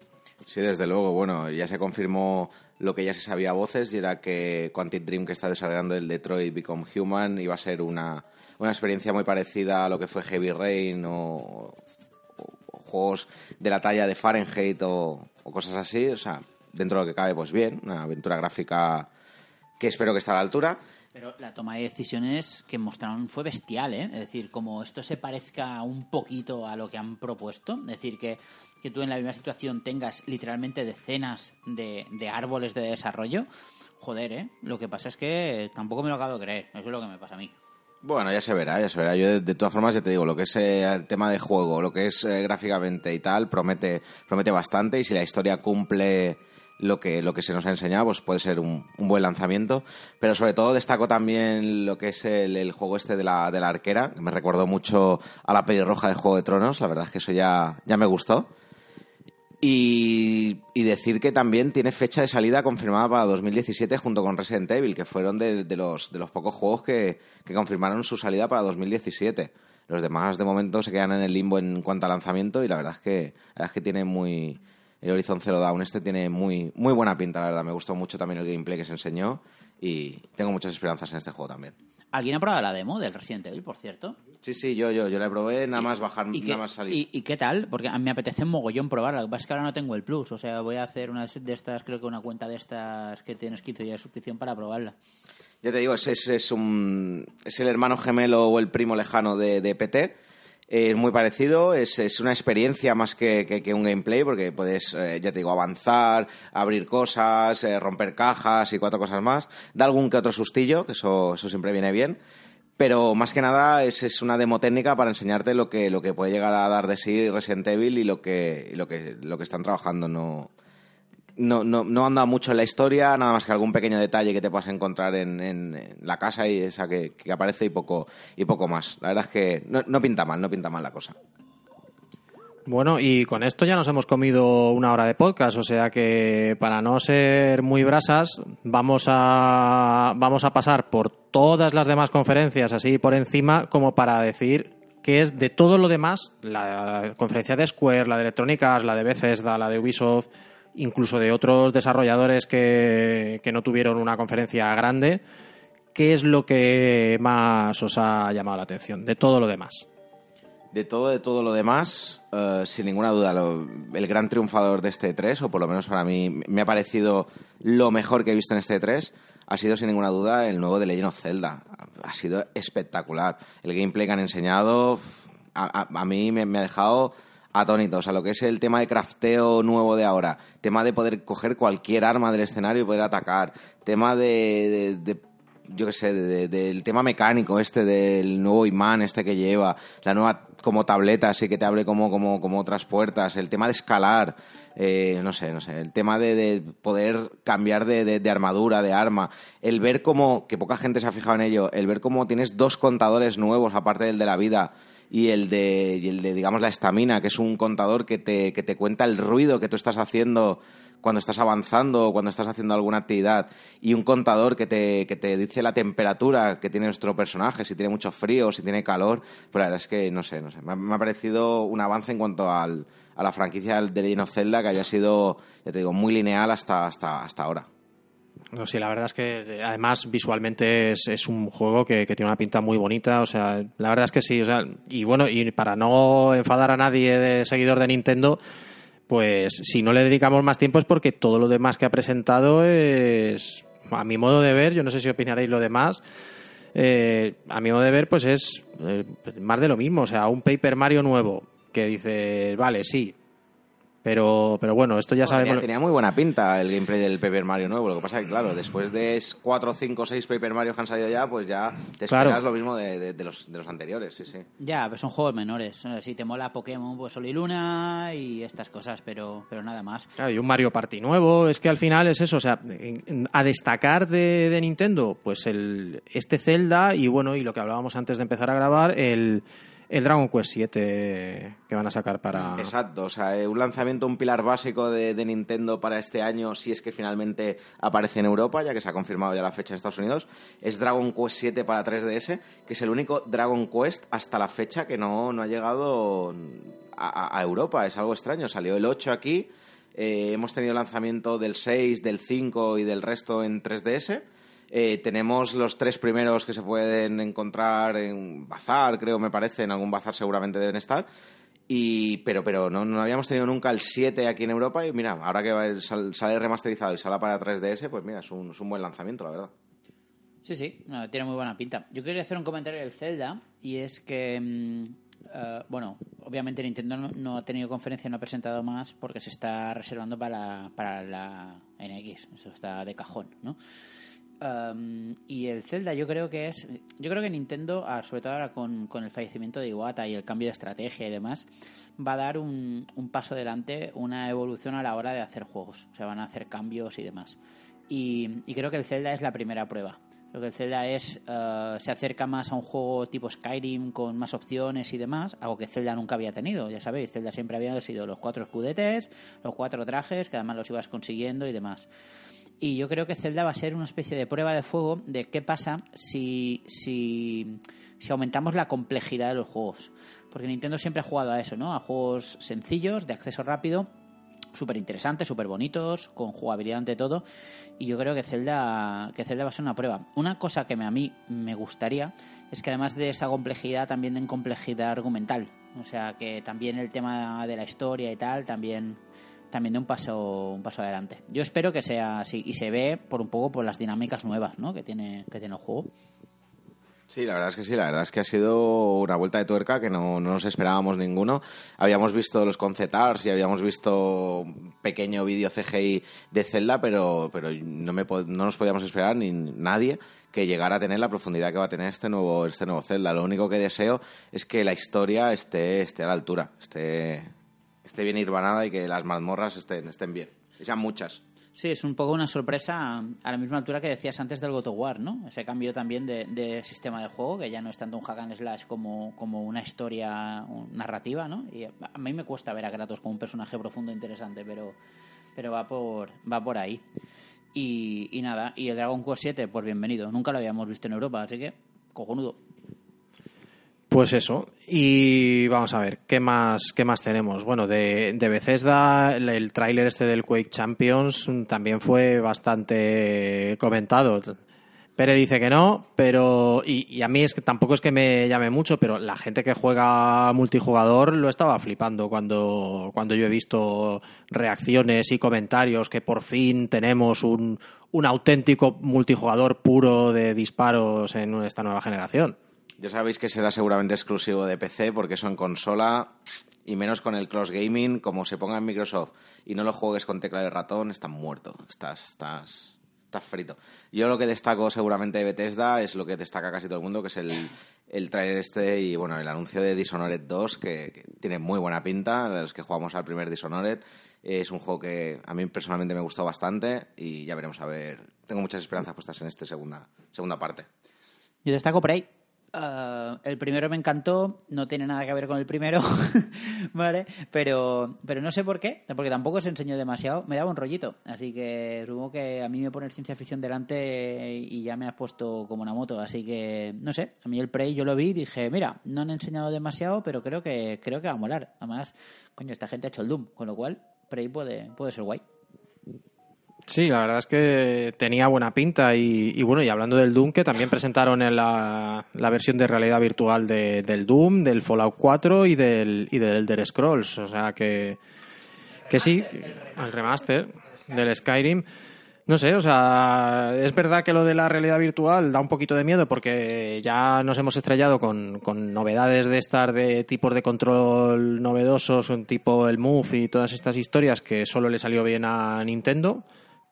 Sí, desde luego. Bueno, ya se confirmó lo que ya se sabía a voces y era que Quantic Dream que está desarrollando el Detroit Become Human iba a ser una, una experiencia muy parecida a lo que fue Heavy Rain o, juegos de la talla de Fahrenheit o, o, cosas así. O sea, dentro de lo que cabe, pues bien, una aventura gráfica que espero que esté a la altura. Pero la toma de decisiones que mostraron fue bestial, ¿eh? Es decir, como esto se parezca un poquito a lo que han propuesto, es decir, que, que tú en la misma situación tengas literalmente decenas de, árboles de desarrollo, joder, ¿eh? Lo que pasa es que tampoco me lo acabo de creer, eso es lo que me pasa a mí. Bueno, ya se verá, ya se verá. Yo de, todas formas ya te digo, lo que es eh, el tema de juego, lo que es eh, gráficamente y tal, promete, promete bastante y si la historia cumple lo que, lo que se nos ha enseñado, pues puede ser un, buen lanzamiento. Pero sobre todo destaco también lo que es el, juego este de la, de la arquera, que me recordó mucho a la pelirroja de Juego de Tronos, la verdad es que eso ya, ya me gustó. Y, decir que también tiene fecha de salida confirmada para 2017 junto con Resident Evil, que fueron de, los, de los pocos juegos que, que confirmaron su salida para 2017. Los demás de momento se quedan en el limbo en cuanto a lanzamiento y la verdad es que, la verdad es que tiene muy, el Horizon Zero Dawn este tiene muy, muy buena pinta, la verdad. Me gustó mucho también el gameplay que se enseñó y tengo muchas esperanzas en este juego también. ¿Alguien ha probado la demo del Resident Evil, por cierto? Sí, sí, yo, yo, yo la probé nada más bajar, nada más salir. ¿y, qué tal? Porque a mí me apetece mogollón probarla. Lo que pasa es que ahora no tengo el plus. O sea, voy a hacer una de estas, creo que una cuenta de estas que tienes 15 días de suscripción para probarla. Ya te digo, es, es, es, un, es el hermano gemelo o el primo lejano de, de PT es muy parecido, es, es, una experiencia más que, que, un gameplay, porque puedes, eh, ya te digo, avanzar, abrir cosas, eh, romper cajas y cuatro cosas más. Da algún que otro sustillo, que eso, eso siempre viene bien. Pero más que nada es, es, una demo técnica para enseñarte lo que, lo que puede llegar a dar de sí Resident Evil y lo que, lo que, lo que están trabajando. No, no, no, no anda mucho en la historia, nada más que algún pequeño detalle que te puedas encontrar en, en, la casa y esa que, aparece y poco, y poco más. La verdad es que no, no pinta mal, no pinta mal la cosa. Bueno, y con esto ya nos hemos comido una hora de podcast, o sea que para no ser muy brasas, vamos a, vamos a pasar por todas las demás conferencias así por encima como para decir que es de todo lo demás, la conferencia de Square, la de Electronic Arts, la de Bethesda, la de Ubisoft, incluso de otros desarrolladores que, que no tuvieron una conferencia grande, ¿qué es lo que más os ha llamado la atención de todo lo demás? De todo, de todo lo demás, eh, sin ninguna duda, el gran triunfador de este 3, o por lo menos para mí me ha parecido lo mejor que he visto en este 3, ha sido sin ninguna duda el nuevo de Legend of Zelda. Ha sido espectacular. El gameplay que han enseñado a mí me, me ha dejado atónito. O sea, lo que es el tema de crafteo nuevo de ahora, tema de poder coger cualquier arma del escenario y poder atacar, tema de, de- yo qué sé, de- de- del tema mecánico este, del nuevo imán este que lleva, la nueva como tableta así que te abre como, como, como otras puertas, el tema de escalar, eh, no sé, no sé, el tema de, de poder cambiar de, de- de armadura, de arma, el ver cómo, que poca gente se ha fijado en ello, el ver cómo tienes dos contadores nuevos aparte del de la vida y el de, el de digamos, la estamina, que es un contador que te, que te cuenta el ruido que tú estás haciendo cuando estás avanzando o cuando estás haciendo alguna actividad. Y un contador que te, que te dice la temperatura que tiene nuestro personaje, si tiene mucho frío, si tiene calor, pues la verdad es que no sé, no sé, me ha, parecido un avance en cuanto al, a la franquicia de Legend Zelda que haya sido, ya te digo, muy lineal hasta, hasta, hasta ahora. No, sí, la verdad es que además visualmente es, es un juego que, que tiene una pinta muy bonita, o sea, la verdad es que sí, o sea, y bueno, y para no enfadar a nadie de seguidor de Nintendo, pues si no le dedicamos más tiempo es porque todo lo demás que ha presentado es, a mi modo de ver, yo no sé si opinaréis lo demás, eh, a mi modo de ver, pues es eh, más de lo mismo, o sea, un Paper Mario nuevo que dice, vale, sí, pero, pero bueno, esto ya Bueno, sabemos. tenía, tenía muy buena pinta el gameplay del Paper Mario nuevo. Lo que pasa es que, claro, después de 4, 5, 6 Paper Mario que han salido ya, pues ya te Claro. esperas lo mismo de, de- de los, de los anteriores, sí, sí. Ya, pues son juegos menores. Si te mola Pokémon, pues Sol y Luna y estas cosas, pero, pero nada más. Claro, y un Mario Party nuevo, es que al final es eso, o sea, a destacar de, de Nintendo, pues el este Zelda y bueno, y lo que hablábamos antes de empezar a grabar, el, el Dragon Quest 7 que van a sacar para... Exacto, o sea, eh, un lanzamiento, un pilar básico de, Nintendo para este año, si es que finalmente aparece en Europa, ya que se ha confirmado ya la fecha en Estados Unidos, es Dragon Quest 7 para 3DS, que es el único Dragon Quest hasta la fecha que no, no ha llegado a, a- Europa. Es algo extraño, salió el 8 aquí, eh, hemos tenido lanzamiento del 6, del 5 y del resto en 3DS. Eh, tenemos los tres primeros que se pueden encontrar en bazar, creo, me parece, en algún bazar seguramente deben estar. Y, pero pero no, no habíamos tenido nunca el 7 aquí en Europa y mira, ahora que sale remasterizado y sale para 3DS, pues mira, es un, es un buen lanzamiento, la verdad. Sí, sí, tiene muy buena pinta. Yo quería hacer un comentario del Zelda y es que, mm, eh, bueno, obviamente Nintendo no, no ha tenido conferencia, no ha presentado más porque se está reservando para, para la NX, eso está de cajón, ¿no? Um, y el Zelda yo creo que es yo creo que Nintendo ah, sobre todo ahora con, con el fallecimiento de Iwata y el cambio de estrategia y demás va a dar un, un paso adelante una evolución a la hora de hacer juegos. O sea van a hacer cambios y demás. Y, y creo que el Zelda es la primera prueba. Creo que el Zelda es eh, se acerca más a un juego tipo Skyrim con más opciones y demás algo que Zelda nunca había tenido ya sabéis. Zelda siempre había sido los cuatro escudetes los cuatro trajes que además los ibas consiguiendo y demás y yo creo que Zelda va a ser una especie de prueba de fuego de qué pasa si, si, si aumentamos la complejidad de los juegos. Porque Nintendo siempre ha jugado a eso, ¿no? A juegos sencillos, de acceso rápido, súper interesantes, súper bonitos, con jugabilidad ante todo. Y yo creo que Zelda, que Zelda va a ser una prueba. Una cosa que me- a mí me gustaría es que además de esa complejidad, también den complejidad argumental. O sea, que también el tema de la historia y tal, también también de un paso un paso adelante. Yo espero que sea así y se ve por un poco por las dinámicas nuevas, ¿no? que tiene que tiene el juego. Sí, la verdad es que sí, la verdad es que ha sido una vuelta de tuerca que no, no nos esperábamos ninguno. Habíamos visto los concept arts y habíamos visto un pequeño vídeo CGI de Zelda, pero, pero no, me, no nos podíamos esperar ni nadie que llegara a tener la profundidad que va a tener este nuevo, este nuevo Zelda. Lo único que deseo es que la historia esté, esté a la altura, esté, esté bien irbanada y que las mazmorras estén, estén bien. Sean muchas. Sí, es un poco una sorpresa a la misma altura que decías antes del God War, ¿no? Ese cambio también de, sistema de juego, que ya no es tanto un hack and slash como, como una historia narrativa, ¿no? Y a mí me cuesta ver a Kratos como un personaje profundo e interesante, pero, pero va, por, va por ahí. Y, y nada, y el Dragon Quest 7, pues bienvenido. Nunca lo habíamos visto en Europa, así que cojonudo. Pues eso. Y vamos a ver, ¿qué más, qué más tenemos? Bueno, de, de Bethesda, el, tráiler este del Quake Champions también fue bastante comentado. Pere dice que no, pero. Y, y, a mí es que tampoco es que me llame mucho, pero la gente que juega multijugador lo estaba flipando cuando, cuando yo he visto reacciones y comentarios que por fin tenemos un, un auténtico multijugador puro de disparos en esta nueva generación. Ya sabéis que será seguramente exclusivo de PC, porque eso en consola, y menos con el cross gaming, como se ponga en Microsoft y no lo juegues con tecla de ratón, estás muerto. Estás, estás estás frito. Yo lo que destaco seguramente de Bethesda es lo que destaca casi todo el mundo, que es el, el trailer este y bueno, el anuncio de Dishonored 2, que, tiene muy buena pinta. Los que jugamos al primer Dishonored, es un juego que a mí personalmente me gustó bastante y ya veremos a ver. Tengo muchas esperanzas puestas en esta segunda, segunda parte. Yo destaco Prey. Uh, el primero me encantó, no tiene nada que ver con el primero, ¿vale? Pero, pero no sé por qué, porque tampoco se enseñó demasiado, me daba un rollito. Así que supongo que a mí me pones ciencia ficción delante y ya me has puesto como una moto. Así que, no sé, a mí el Prey yo lo vi y dije, mira, no han enseñado demasiado, pero creo que, creo que va a molar. Además, coño, esta gente ha hecho el Doom, con lo cual Prey puede, puede ser guay. Sí, la verdad es que tenía buena pinta y, bueno, y hablando del Doom, que también presentaron en la, versión de realidad virtual de, del Doom, del Fallout 4 y del, y del Elder Scrolls, o sea que, que sí, el remaster del Skyrim. No sé, o sea, es verdad que lo de la realidad virtual da un poquito de miedo porque ya nos hemos estrellado con, con novedades de estar de tipos de control novedosos, un tipo el Move y todas estas historias que solo le salió bien a Nintendo.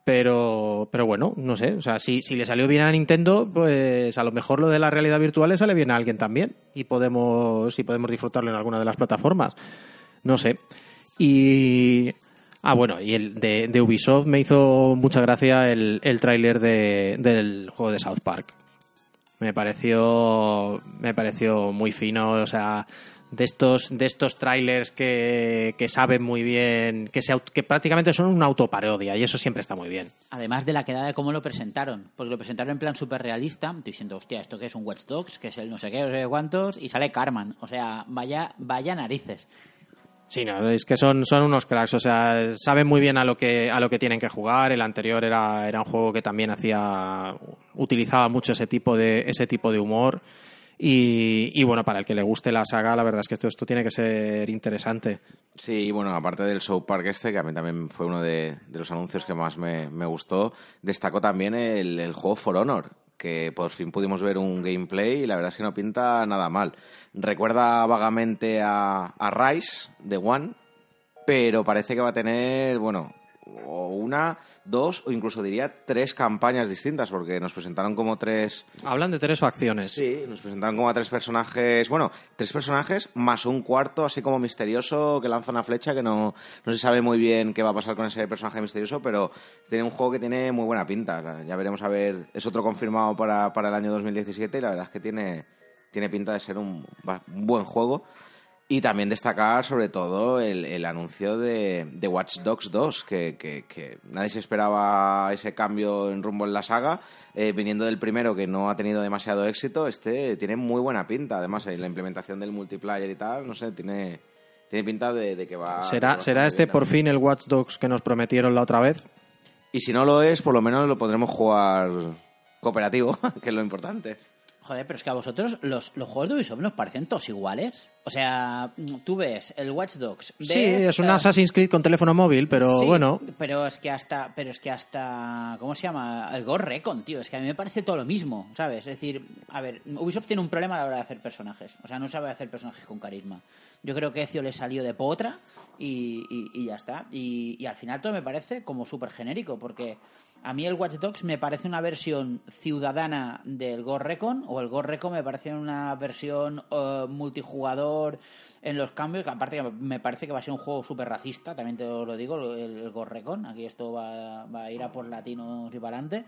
Pero, pero bueno, no sé. O sea, si, si le salió bien a Nintendo, pues a lo mejor lo de la realidad virtual le sale bien a alguien también. Y podemos, y podemos disfrutarlo en alguna de las plataformas. No sé. Y. Ah, bueno, y el de, Ubisoft me hizo mucha gracia el, el tráiler de, del juego de South Park. Me pareció. Me pareció muy fino. O sea de estos, de estos trailers que, que saben muy bien, que, se, que prácticamente son una autoparodia y eso siempre está muy bien. Además de la quedada de cómo lo presentaron, porque lo presentaron en plan súper realista, diciendo, hostia, esto que es un Watch Dogs, que es el no sé qué, no sé cuántos, y sale Carman, o sea, vaya, vaya narices. Sí, no, es que son, son unos cracks, o sea, saben muy bien a lo que a lo que tienen que jugar. El anterior era, era un juego que también hacía utilizaba mucho ese tipo de ese tipo de humor y, bueno, para el que le guste la saga, la verdad es que esto, esto tiene que ser interesante. Sí, bueno, aparte del Show Park este, que a mí también fue uno de, los anuncios que más me, gustó, destacó también el, juego For Honor, que por fin pudimos ver un gameplay y la verdad es que no pinta nada mal. Recuerda vagamente a, a Rise de One, pero parece que va a tener, bueno, o una, dos o incluso diría tres campañas distintas, porque nos presentaron como tres. Hablan de tres facciones. Sí, nos presentaron como a tres personajes. Bueno, tres personajes más un cuarto, así como misterioso, que lanza una flecha que no, no se sabe muy bien qué va a pasar con ese personaje misterioso, pero tiene un juego que tiene muy buena pinta. ya veremos a ver. Es otro confirmado para, para el año 2017 y la verdad es que tiene, tiene pinta de ser un buen juego. Y también destacar sobre todo el, anuncio de, de, Watch Dogs 2, que, que, nadie se esperaba ese cambio en rumbo en la saga, eh, viniendo del primero que no ha tenido demasiado éxito, este tiene muy buena pinta, además la implementación del multiplayer y tal, no sé, tiene, tiene pinta de, que va... ¿Será, ¿será este por fin el Watch Dogs que nos prometieron la otra vez? Y si no lo es, por lo menos lo podremos jugar cooperativo, que es lo importante. Joder, pero es que a vosotros los, los juegos de Ubisoft nos parecen todos iguales. O sea, tú ves el Watch Dogs. sí, es un Assassin's Creed con teléfono móvil, pero bueno. Pero es que hasta, pero es que hasta, ¿cómo se llama? El Ghost Recon, tío. Es que a mí me parece todo lo mismo, ¿sabes? Es decir, a ver, Ubisoft tiene un problema a la hora de hacer personajes. O sea, no sabe hacer personajes con carisma. Yo creo que Ezio le salió de potra y, y, ya está. Y, y al final todo me parece como súper genérico, porque a mí el Watch Dogs me parece una versión ciudadana del Ghost Recon o el Ghost Recon me parece una versión eh, multijugador en los cambios, que aparte me parece que va a ser un juego súper racista, también te lo digo, el, el Ghost Recon, aquí esto va, va, a ir a por latinos y para adelante.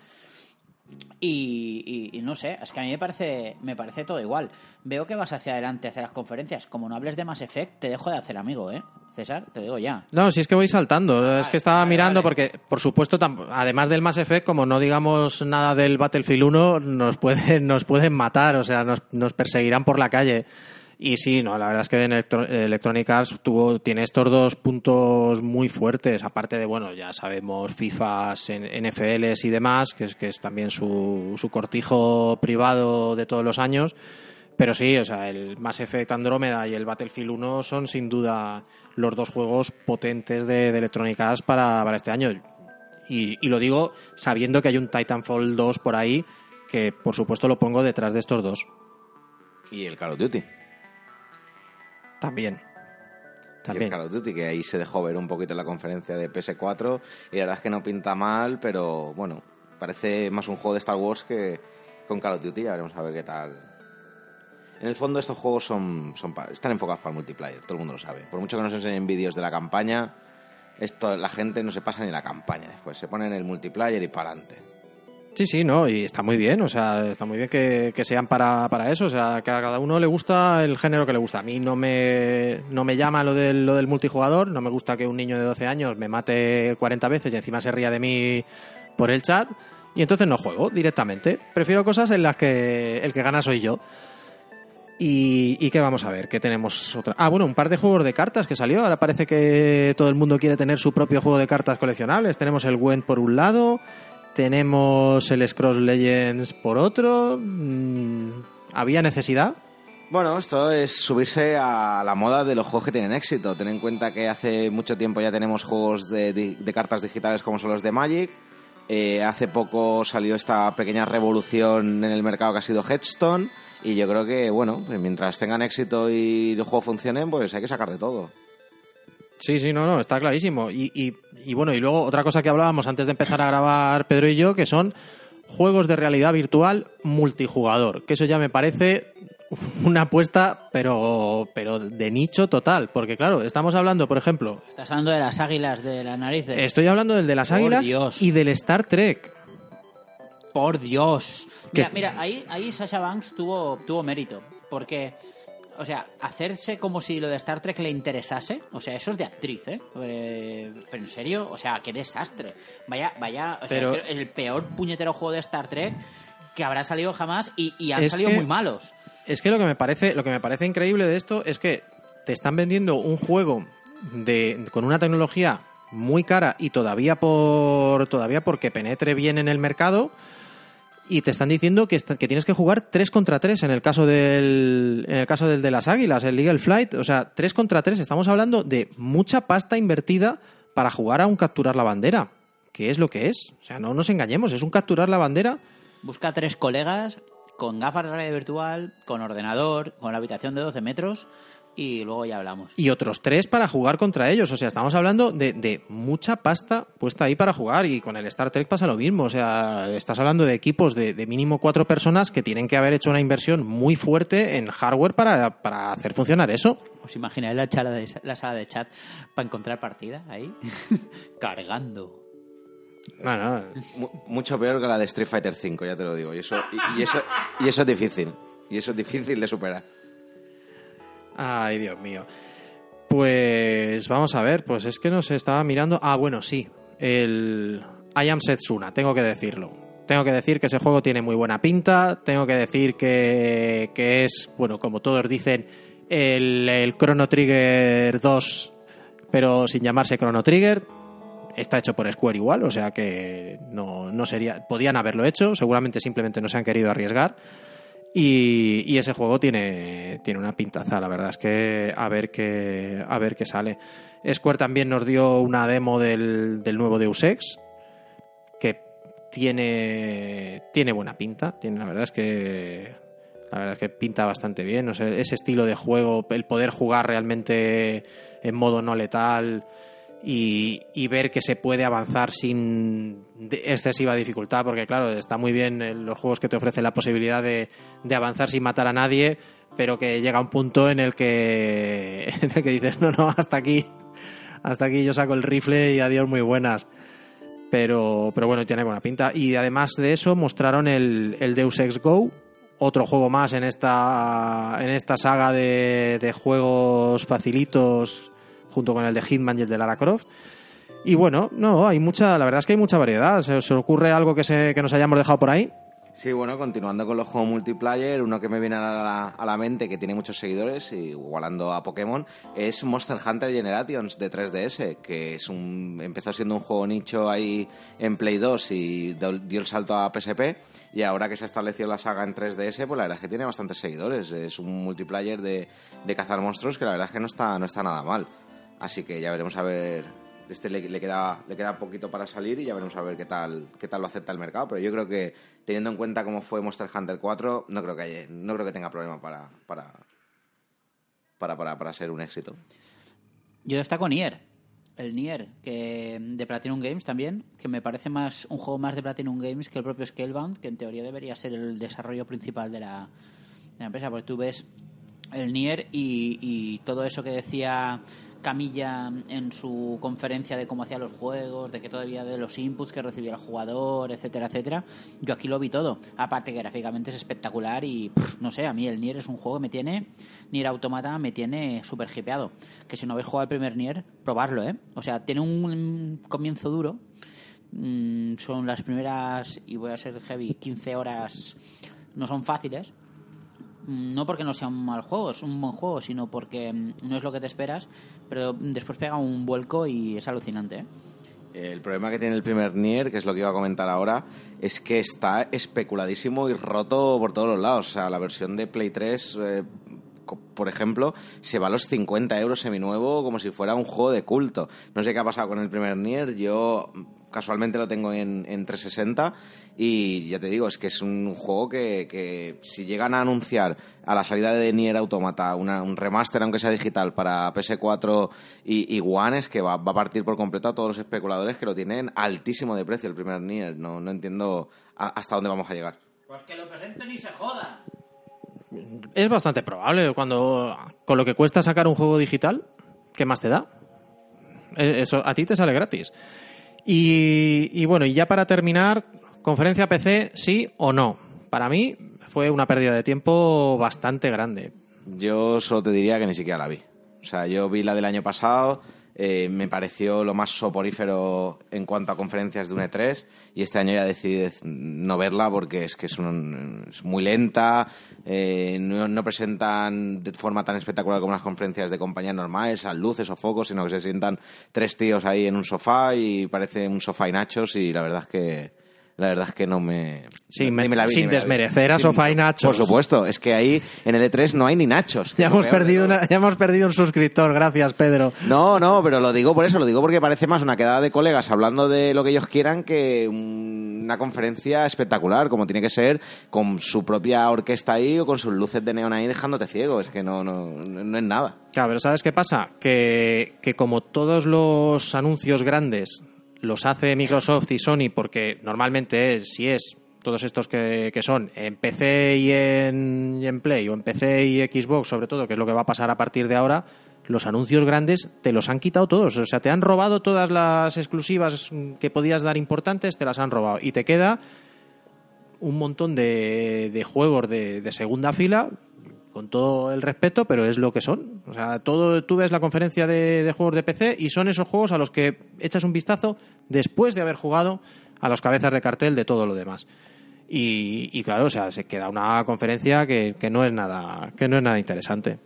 Y, no sé, es que a mí me parece, me parece todo igual. Veo que vas hacia adelante hacia las conferencias. Como no hables de Mass Effect, te dejo de hacer amigo, ¿eh? César, te digo ya. No, si es que voy saltando. es que estaba mirando porque, por supuesto, además del Mass Effect, como no digamos nada del Battlefield 1, nos pueden, nos pueden matar, o sea, nos, nos perseguirán por la calle. Y sí, no, la verdad es que en Electro- Electronic Arts tuvo, tiene estos dos puntos muy fuertes, aparte de, bueno, ya sabemos, FIFAs, NFLs y demás, que es, que es también su, su cortijo privado de todos los años. Pero sí, o sea, el Mass Effect Andrómeda y el Battlefield 1 son sin duda los dos juegos potentes de, de Electronic Arts para, para este año. Y, y lo digo sabiendo que hay un Titanfall 2 por ahí, que por supuesto lo pongo detrás de estos dos. Y el Call of Duty. También. Y También. el Call of Duty, que ahí se dejó ver un poquito en la conferencia de PS4. Y la verdad es que no pinta mal, pero bueno, parece más un juego de Star Wars que con Call of Duty. Ya veremos a ver qué tal. En el fondo estos juegos son, son pa- están enfocados para el multiplayer, todo el mundo lo sabe. Por mucho que nos enseñen vídeos de la campaña, esto la gente no se pasa ni la campaña después. Se ponen el multiplayer y para adelante. Sí, sí, no, y está muy bien, o sea, está muy bien que, que sean para, para eso, o sea, que a cada uno le gusta el género que le gusta. A mí no me, no me llama lo del, lo del multijugador, no me gusta que un niño de 12 años me mate 40 veces y encima se ría de mí por el chat, y entonces no juego directamente. Prefiero cosas en las que el que gana soy yo. Y, y qué vamos a ver, ¿qué tenemos otra? Ah, bueno, un par de juegos de cartas que salió. Ahora parece que todo el mundo quiere tener su propio juego de cartas coleccionables. Tenemos el Gwent por un lado, tenemos el Scrolls Legends por otro. Mm, ¿Había necesidad? Bueno, esto es subirse a la moda de los juegos que tienen éxito. Ten en cuenta que hace mucho tiempo ya tenemos juegos de, cartas digitales como son los de Magic. Eh, hace poco salió esta pequeña revolución en el mercado que ha sido Headstone. Y yo creo que, bueno, mientras tengan éxito y los juegos funcionen, pues hay que sacar de todo. Sí, sí, no, no, está clarísimo. Y, y- y bueno, y luego otra cosa que hablábamos antes de empezar a grabar Pedro y yo, que son juegos de realidad virtual multijugador. Que eso ya me parece una apuesta, pero, pero de nicho total. Porque claro, estamos hablando, por ejemplo, Estás hablando de las águilas de las narices. estoy hablando del de las Por águilas Dios. y del Star Trek. Por Dios. Mira, mira, ahí, ahí Sasha Banks tuvo, tuvo mérito. Porque, o sea, hacerse como si lo de Star Trek le interesase, o sea, eso es de actriz, ¿eh? Eh, pero en serio, o sea, qué desastre. Vaya, vaya, o Pero- el peor puñetero juego de Star Trek que habrá salido jamás y, y han salido que- muy malos. Es que lo que me parece, lo que me parece increíble de esto es que te están vendiendo un juego de, con una tecnología muy cara y todavía por todavía porque penetre bien en el mercado y te están diciendo que, está- que tienes que jugar 3 contra 3 en el caso del en el caso del de las águilas, el Legal Flight, o sea, 3 contra 3, estamos hablando de mucha pasta invertida para jugar a un capturar la bandera, que es lo que es, o sea, no nos engañemos, es un capturar la bandera. Busca tres colegas con gafas de realidad virtual, con ordenador, con la habitación de 12 metros y luego ya hablamos. y otros tres para jugar contra ellos. O sea, estamos hablando de, de mucha pasta puesta ahí para jugar y con el Star Trek pasa lo mismo. O sea, estás hablando de equipos de, de mínimo cuatro personas que tienen que haber hecho una inversión muy fuerte en hardware para, para hacer funcionar eso. ¿Os imagináis la, sala de, la sala de chat para encontrar partida ahí? Cargando. Bueno, Mu- mucho peor que la de Street Fighter V, ya te lo digo. Y eso, y, y eso, y eso es difícil. Y eso es difícil de superar. Ay, Dios mío. Pues vamos a ver, pues es que nos estaba mirando. Ah, bueno, sí. El I Am Setsuna, tengo que decirlo. Tengo que decir que ese juego tiene muy buena pinta. Tengo que decir que, que es, bueno, como todos dicen, el, Chrono Trigger 2, pero sin llamarse Chrono Trigger. Está hecho por Square igual, o sea que no, no sería. Podían haberlo hecho, seguramente simplemente no se han querido arriesgar. Y, ese juego tiene, tiene una pintaza, la verdad es que a ver qué, a ver qué sale. Square también nos dio una demo del, del nuevo Deus Ex, que tiene, tiene buena pinta, tiene, la verdad es que la verdad es que pinta bastante bien, sé, ese estilo de juego, el poder jugar realmente en modo no letal y, ver que se puede avanzar sin excesiva dificultad, porque claro, está muy bien eh, los juegos que te ofrecen la posibilidad de, de avanzar sin matar a nadie, pero que llega un punto en el que, en el que dices, no, no, hasta aquí, hasta aquí yo saco el rifle y adiós muy buenas. Pero, pero bueno, tiene buena pinta. Y además de eso, mostraron el, el Deus Ex Go, otro juego más en esta, en esta saga de, de juegos facilitos, junto con el de Hitman y el de Lara Croft. Y bueno, no, hay mucha, la verdad es que hay mucha variedad. ¿Se ocurre algo que, se, que nos hayamos dejado por ahí? Sí, bueno, continuando con los juegos multiplayer, uno que me viene a la, a la mente que tiene muchos seguidores, igualando a Pokémon, es Monster Hunter Generations de 3DS, que es un empezó siendo un juego nicho ahí en Play 2 y dio el salto a PSP, y ahora que se ha establecido la saga en 3DS, pues la verdad es que tiene bastantes seguidores. Es un multiplayer de, de cazar monstruos que la verdad es que no está, no está nada mal. Así que ya veremos a ver este le, queda le queda poquito para salir y ya veremos a ver qué tal qué tal lo acepta el mercado. Pero yo creo que teniendo en cuenta cómo fue Monster Hunter 4 no creo que haya, no creo que tenga problema para para para, para, para ser un éxito. Yo destaco Nier. El Nier que de Platinum Games también que me parece más un juego más de Platinum Games que el propio Scalebound que en teoría debería ser el desarrollo principal de la, de la empresa. Porque tú ves el Nier y, y todo eso que decía Camilla en su conferencia de cómo hacía los juegos, de que todavía de los inputs que recibía el jugador, etcétera, etcétera. Yo aquí lo vi todo. Aparte que gráficamente es espectacular y no sé, a mí el Nier es un juego que me tiene, Nier Automata me tiene súper hipeado. Que si no habéis jugado el primer Nier, probarlo, ¿eh? O sea, tiene un comienzo duro. Mm, son las primeras, y voy a ser heavy, 15 horas no son fáciles, no porque no sea un mal juego, es un buen juego, sino porque mm, no es lo que te esperas, pero después pega un vuelco y es alucinante. ¿eh? El problema que tiene el primer Nier, que es lo que iba a comentar ahora, es que está especuladísimo y roto por todos los lados. O sea, la versión de Play 3, eh, por ejemplo, se va a los 50 euros seminuevo como si fuera un juego de culto. No sé qué ha pasado con el primer Nier. Yo casualmente lo tengo en, 360 y ya te digo, es que es un juego que, si llegan a anunciar a la salida de Nier Automata un remaster, aunque sea digital, para PS4 y, One, es que va, a partir por completo a todos los especuladores que lo tienen altísimo de precio el primer Nier. No, no entiendo hasta dónde vamos a llegar. Pues que lo presenten y se jodan. Es bastante probable cuando con lo que cuesta sacar un juego digital, ¿qué más te da? Eh, eso a ti te sale gratis. Y, bueno, y ya para terminar, conferencia PC, sí o no. Para mí fue una pérdida de tiempo bastante grande. Yo solo te diría que ni siquiera la vi. O sea, yo vi la del año pasado, eh, me pareció lo más soporífero en cuanto a conferencias de un E3 y este año ya decidí no verla porque es que es, muy lenta, eh, no, presentan de forma tan espectacular como las conferencias de compañías normales, a luces o focos, sino que se sientan tres tíos ahí en un sofá y parece un sofá y nachos y la verdad es que la verdad es que no me... sin desmerecer a Sofá y Nachos. Por supuesto, es que ahí en el E3 no hay ni Nachos. Ya hemos, perdido ya hemos perdido un suscriptor, gracias Pedro. No, no, pero lo digo por eso, lo digo porque parece más una quedada de colegas hablando de lo que ellos quieran que una conferencia espectacular, como tiene que ser, con su propia orquesta ahí o con sus luces de neón ahí dejándote ciego, es que no, no, no es nada. Claro, pero ¿sabes qué pasa? Que, que como todos los anuncios grandes los hace Microsoft y Sony porque normalmente si es todos estos que, son en PC y en, Play o en PC y Xbox sobre todo, que es lo que va a pasar a partir de ahora, los anuncios grandes te los han quitado todos. O sea, te han robado todas las exclusivas que podías dar importantes, te las han robado. Y te queda un montón de, de juegos de segunda fila con todo el respeto, pero es lo que son. O sea, todo, tú ves la conferencia de, juegos de PC y son esos juegos a los que echas un vistazo después de haber jugado a los cabezas de cartel de todo lo demás. Y, claro, o sea, se queda una conferencia que, no es nada, que no es nada interesante.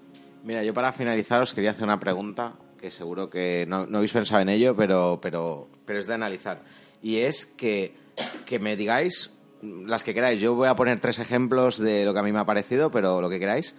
Mira, yo para finalizar os quería hacer una pregunta que seguro que no, no habéis pensado en ello, pero, pero, pero es de analizar. Y es que, que me digáis las que queráis. Yo voy a poner tres ejemplos de lo que a mí me ha parecido, pero lo que queráis.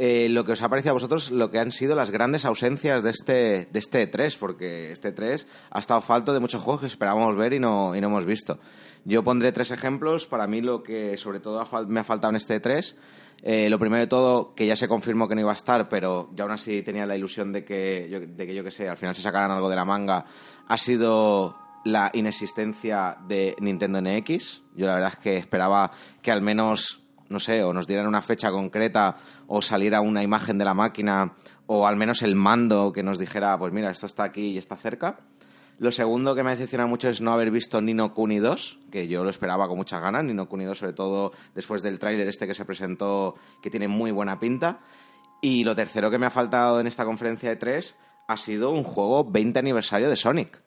Eh, lo que os ha parecido a vosotros, lo que han sido las grandes ausencias de este, de este 3, e porque este 3 e ha estado falto de muchos juegos que esperábamos ver y no, y no hemos visto. Yo pondré tres ejemplos. Para mí, lo que sobre todo me ha faltado en este 3, e eh, lo primero de todo, que ya se confirmó que no iba a estar, pero yo aún así tenía la ilusión de que, de que yo que sé, al final se sacaran algo de la manga, ha sido la inexistencia de Nintendo NX. Yo la verdad es que esperaba que al menos, no sé, o nos dieran una fecha concreta o saliera una imagen de la máquina o al menos el mando que nos dijera, pues mira, esto está aquí y está cerca. Lo segundo que me decepciona mucho es no haber visto Nino Kuni 2, que yo lo esperaba con muchas ganas. Nino Kuni 2, sobre todo después del tráiler este que se presentó, que tiene muy buena pinta. Y lo tercero que me ha faltado en esta conferencia de tres ha sido un juego 20 aniversario de Sonic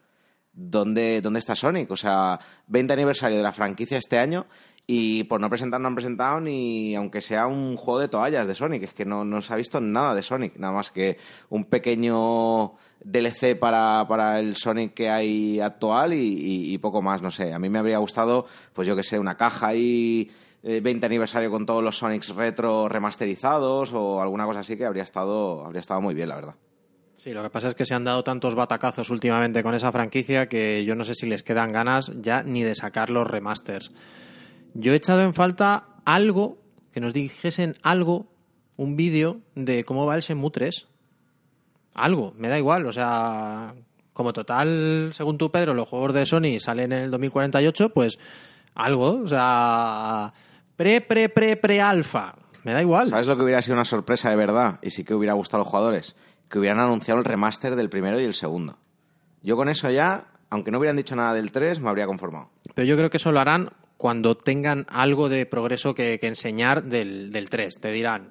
¿dónde, ¿dónde está Sonic? O sea, 20 aniversario de la franquicia este año y por no presentar no han presentado ni aunque sea un juego de toallas de Sonic. Es que no, no se ha visto nada de Sonic, nada más que un pequeño DLC para, para el Sonic que hay actual y, y poco más, no sé. A mí me habría gustado, pues yo que sé, una caja ahí 20 eh, aniversario con todos los Sonics retro remasterizados o alguna cosa así que habría estado, habría estado muy bien, la verdad. Sí, lo que pasa es que se han dado tantos batacazos últimamente con esa franquicia que yo no sé si les quedan ganas ya ni de sacar los remasters. Yo he echado en falta algo, que nos dijesen algo, un vídeo de cómo va el Shenmue 3. Algo, me da igual, o sea, como total, según tú, Pedro, los juegos de Sony salen en el 2048, pues algo, o sea, pre, pre, pre, pre alfa. Me da igual. ¿Sabes lo que hubiera sido una sorpresa de verdad? Y sí que hubiera gustado a los jugadores. Que hubieran anunciado el remaster del primero y el segundo. Yo con eso ya, aunque no hubieran dicho nada del 3, me habría conformado. Pero yo creo que eso lo harán cuando tengan algo de progreso que, enseñar del, del 3. Te dirán,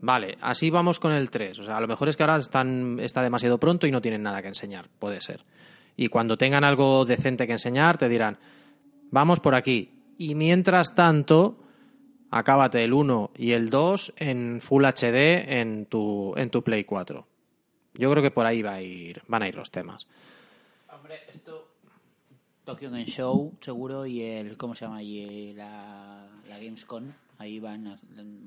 vale, así vamos con el 3. O sea, a lo mejor es que ahora están, está demasiado pronto y no tienen nada que enseñar. Puede ser. Y cuando tengan algo decente que enseñar, te dirán, vamos por aquí. Y mientras tanto, acábate el 1 y el 2 en Full HD en tu, en tu Play 4. Yo creo que por ahí va a ir, van a ir los temas. Hombre, esto Tokyo Game Show, seguro, y el, ¿cómo se llama? Y la, la Gamescom, ahí van,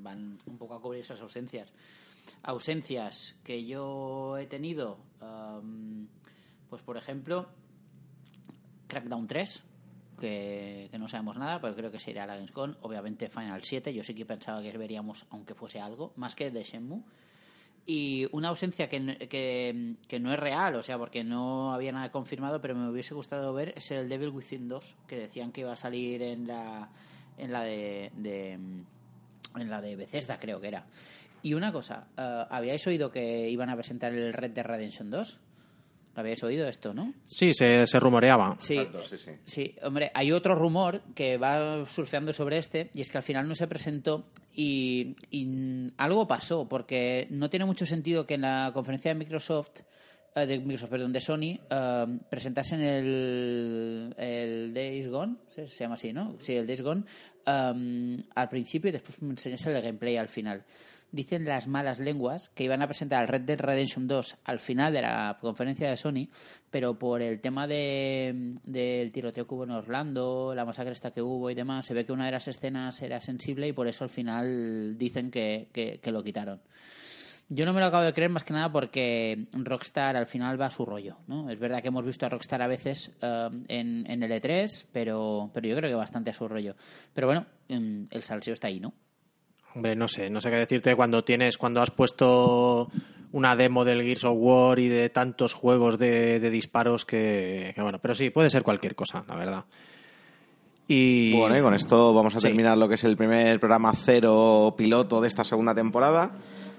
van un poco a cubrir esas ausencias. Ausencias que yo he tenido, pues por ejemplo, Crackdown 3, que, no sabemos nada, pero creo que sería la Gamescom. Obviamente Final 7, yo sí que pensaba que veríamos, aunque fuese algo, más que de Shenmue. Y una ausencia que, que, no es real, o sea, porque no había nada confirmado, pero me hubiese gustado ver, es el Devil Within 2, que decían que iba a salir en la, en la de, en la de Bethesda, creo que era. Y una cosa, uh, ¿habíais oído que iban a presentar el Red Dead Redemption 2? Habíais oído esto, no? Sí, se, se rumoreaba. Sí, sí, sí, hombre, hay otro rumor que va surfeando sobre este y es que al final no se presentó y, algo pasó porque no tiene mucho sentido que en la conferencia de Microsoft eh, de Microsoft, perdón, de Sony, eh, presentasen el, el Days Gone, se llama así, ¿no? Sí, el Days Gone, eh, al principio y después enseñase el gameplay al final dicen las malas lenguas que iban a presentar el Red Dead Redemption 2 al final de la conferencia de Sony, pero por el tema de, del tiroteo que hubo en Orlando, la masacre esta que hubo y demás, se ve que una de las escenas era sensible y por eso al final dicen que, que, lo quitaron. Yo no me lo acabo de creer más que nada porque Rockstar al final va a su rollo, ¿no? Es verdad que hemos visto a Rockstar a veces eh, en, en el E3, pero, pero yo creo que bastante a su rollo. Pero bueno, mm, el salseo está ahí, ¿no? Hombre, no sé, no sé qué decirte cuando tienes, cuando has puesto una demo del Gears of War y de tantos juegos de, disparos que, bueno, pero sí, puede ser cualquier cosa, la verdad. Y bueno, y con esto vamos a terminar lo que es el primer programa cero piloto de esta segunda temporada.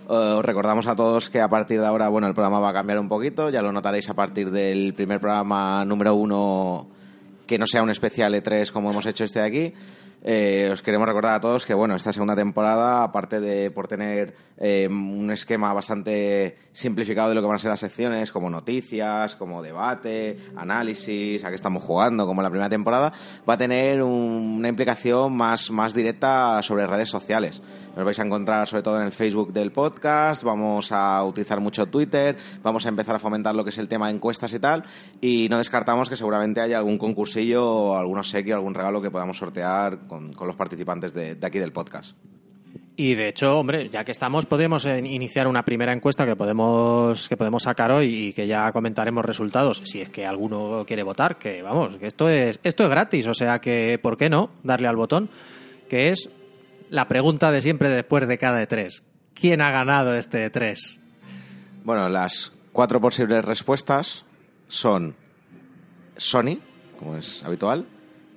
Eh, os recordamos a todos que a partir de ahora, bueno, el programa va a cambiar un poquito, ya lo notaréis a partir del primer programa número uno que no sea un especial E3 como hemos hecho este de aquí. Eh, os queremos recordar a todos que, bueno, esta segunda temporada, aparte de por tener eh, un esquema bastante simplificado de lo que van a ser las secciones, como noticias, como debate, análisis, a qué estamos jugando, como la primera temporada, va a tener una implicación más, más directa sobre redes sociales. Nos vais a encontrar sobre todo en el Facebook del podcast, vamos a utilizar mucho Twitter, vamos a empezar a fomentar lo que es el tema de encuestas y tal, y no descartamos que seguramente haya algún concursillo, algún obsequio, algún regalo que podamos sortear con, los participantes de, aquí del podcast. Y de hecho, hombre, ya que estamos, podemos eh, iniciar una primera encuesta que podemos, que podemos sacar hoy y que ya comentaremos resultados, si es que alguno quiere votar, que vamos, que esto es, esto es gratis, o sea que, ¿por qué no? Darle al botón, que es la pregunta de siempre después de cada E3. ¿Quién ha ganado este E3? Bueno, las cuatro posibles respuestas son Sony, como es habitual,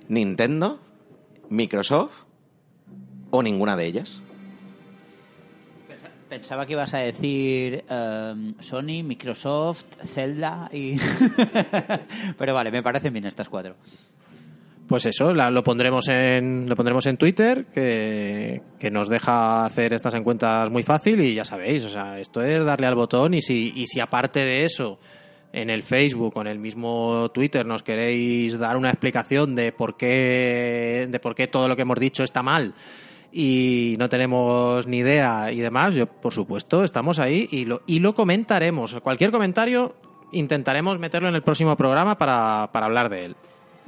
Nintendo, Microsoft o ninguna de ellas. Pensaba que ibas a decir em, Sony, Microsoft, Zelda y... Pero vale, me parecen bien estas cuatro. Pues eso, lo pondremos en lo pondremos en Twitter, que, nos deja hacer estas encuestas muy fácil y ya sabéis, o sea, esto es darle al botón y si, y si aparte de eso en el Facebook o en el mismo Twitter nos queréis dar una explicación de por qué, de por qué todo lo que hemos dicho está mal y no tenemos ni idea y demás, yo por supuesto estamos ahí y lo, y lo comentaremos. Cualquier comentario intentaremos meterlo en el próximo programa para, para hablar de él.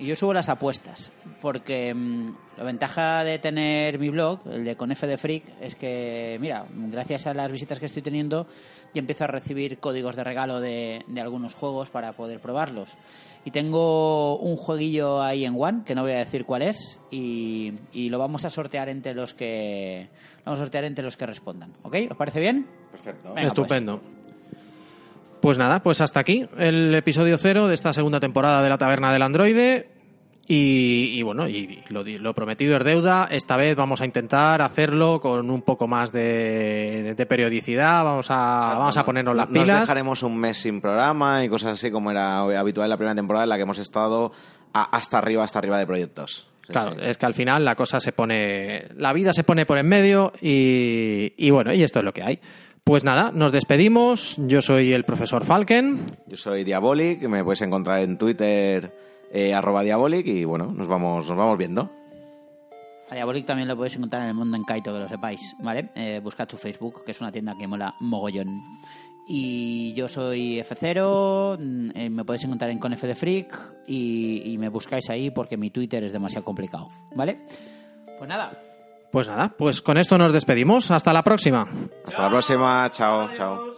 Y yo subo las apuestas, porque mm, la ventaja de tener mi blog, el de Con F de Freak, es que, mira, gracias a las visitas que estoy teniendo, ya empiezo a recibir códigos de regalo de, de algunos juegos para poder probarlos. Y tengo un jueguillo ahí en One, que no voy a decir cuál es, y, y lo vamos a sortear entre los que lo vamos a sortear entre los que respondan. ¿Ok? ¿Os parece bien? Perfecto. Venga, Estupendo. Pues nada, pues hasta aquí el episodio cero de esta segunda temporada de la Taberna del Androide. Y, y bueno, y lo, di- lo prometido es deuda. Esta vez vamos a intentar hacerlo con un poco más de, de periodicidad. Vamos a, vamos a no- ponernos las Nos pilas. dejaremos un mes sin programa y cosas así como era habitual en la primera temporada en la que hemos estado a- hasta arriba, hasta arriba de proyectos. Sí, Claro, sí. es que al final la cosa se pone. La vida se pone por en medio y, y bueno, y esto es lo que hay. Pues nada, nos despedimos. Yo soy el profesor Falken. Yo soy Diabolic, me puedes encontrar en Twitter eh, arroba Diabolic y bueno, nos vamos, nos vamos viendo. A Diabolic también lo podéis encontrar en el mundo en Kaito, que lo sepáis, ¿vale? Eh, buscad su Facebook, que es una tienda que mola mogollón. Y yo soy F0, mm, eh, me podéis encontrar en Conf de Freak y, y me buscáis ahí porque mi Twitter es demasiado complicado, ¿vale? Pues nada, Pues nada, pues con esto nos despedimos. Hasta la próxima. Hasta la próxima, chao, chao.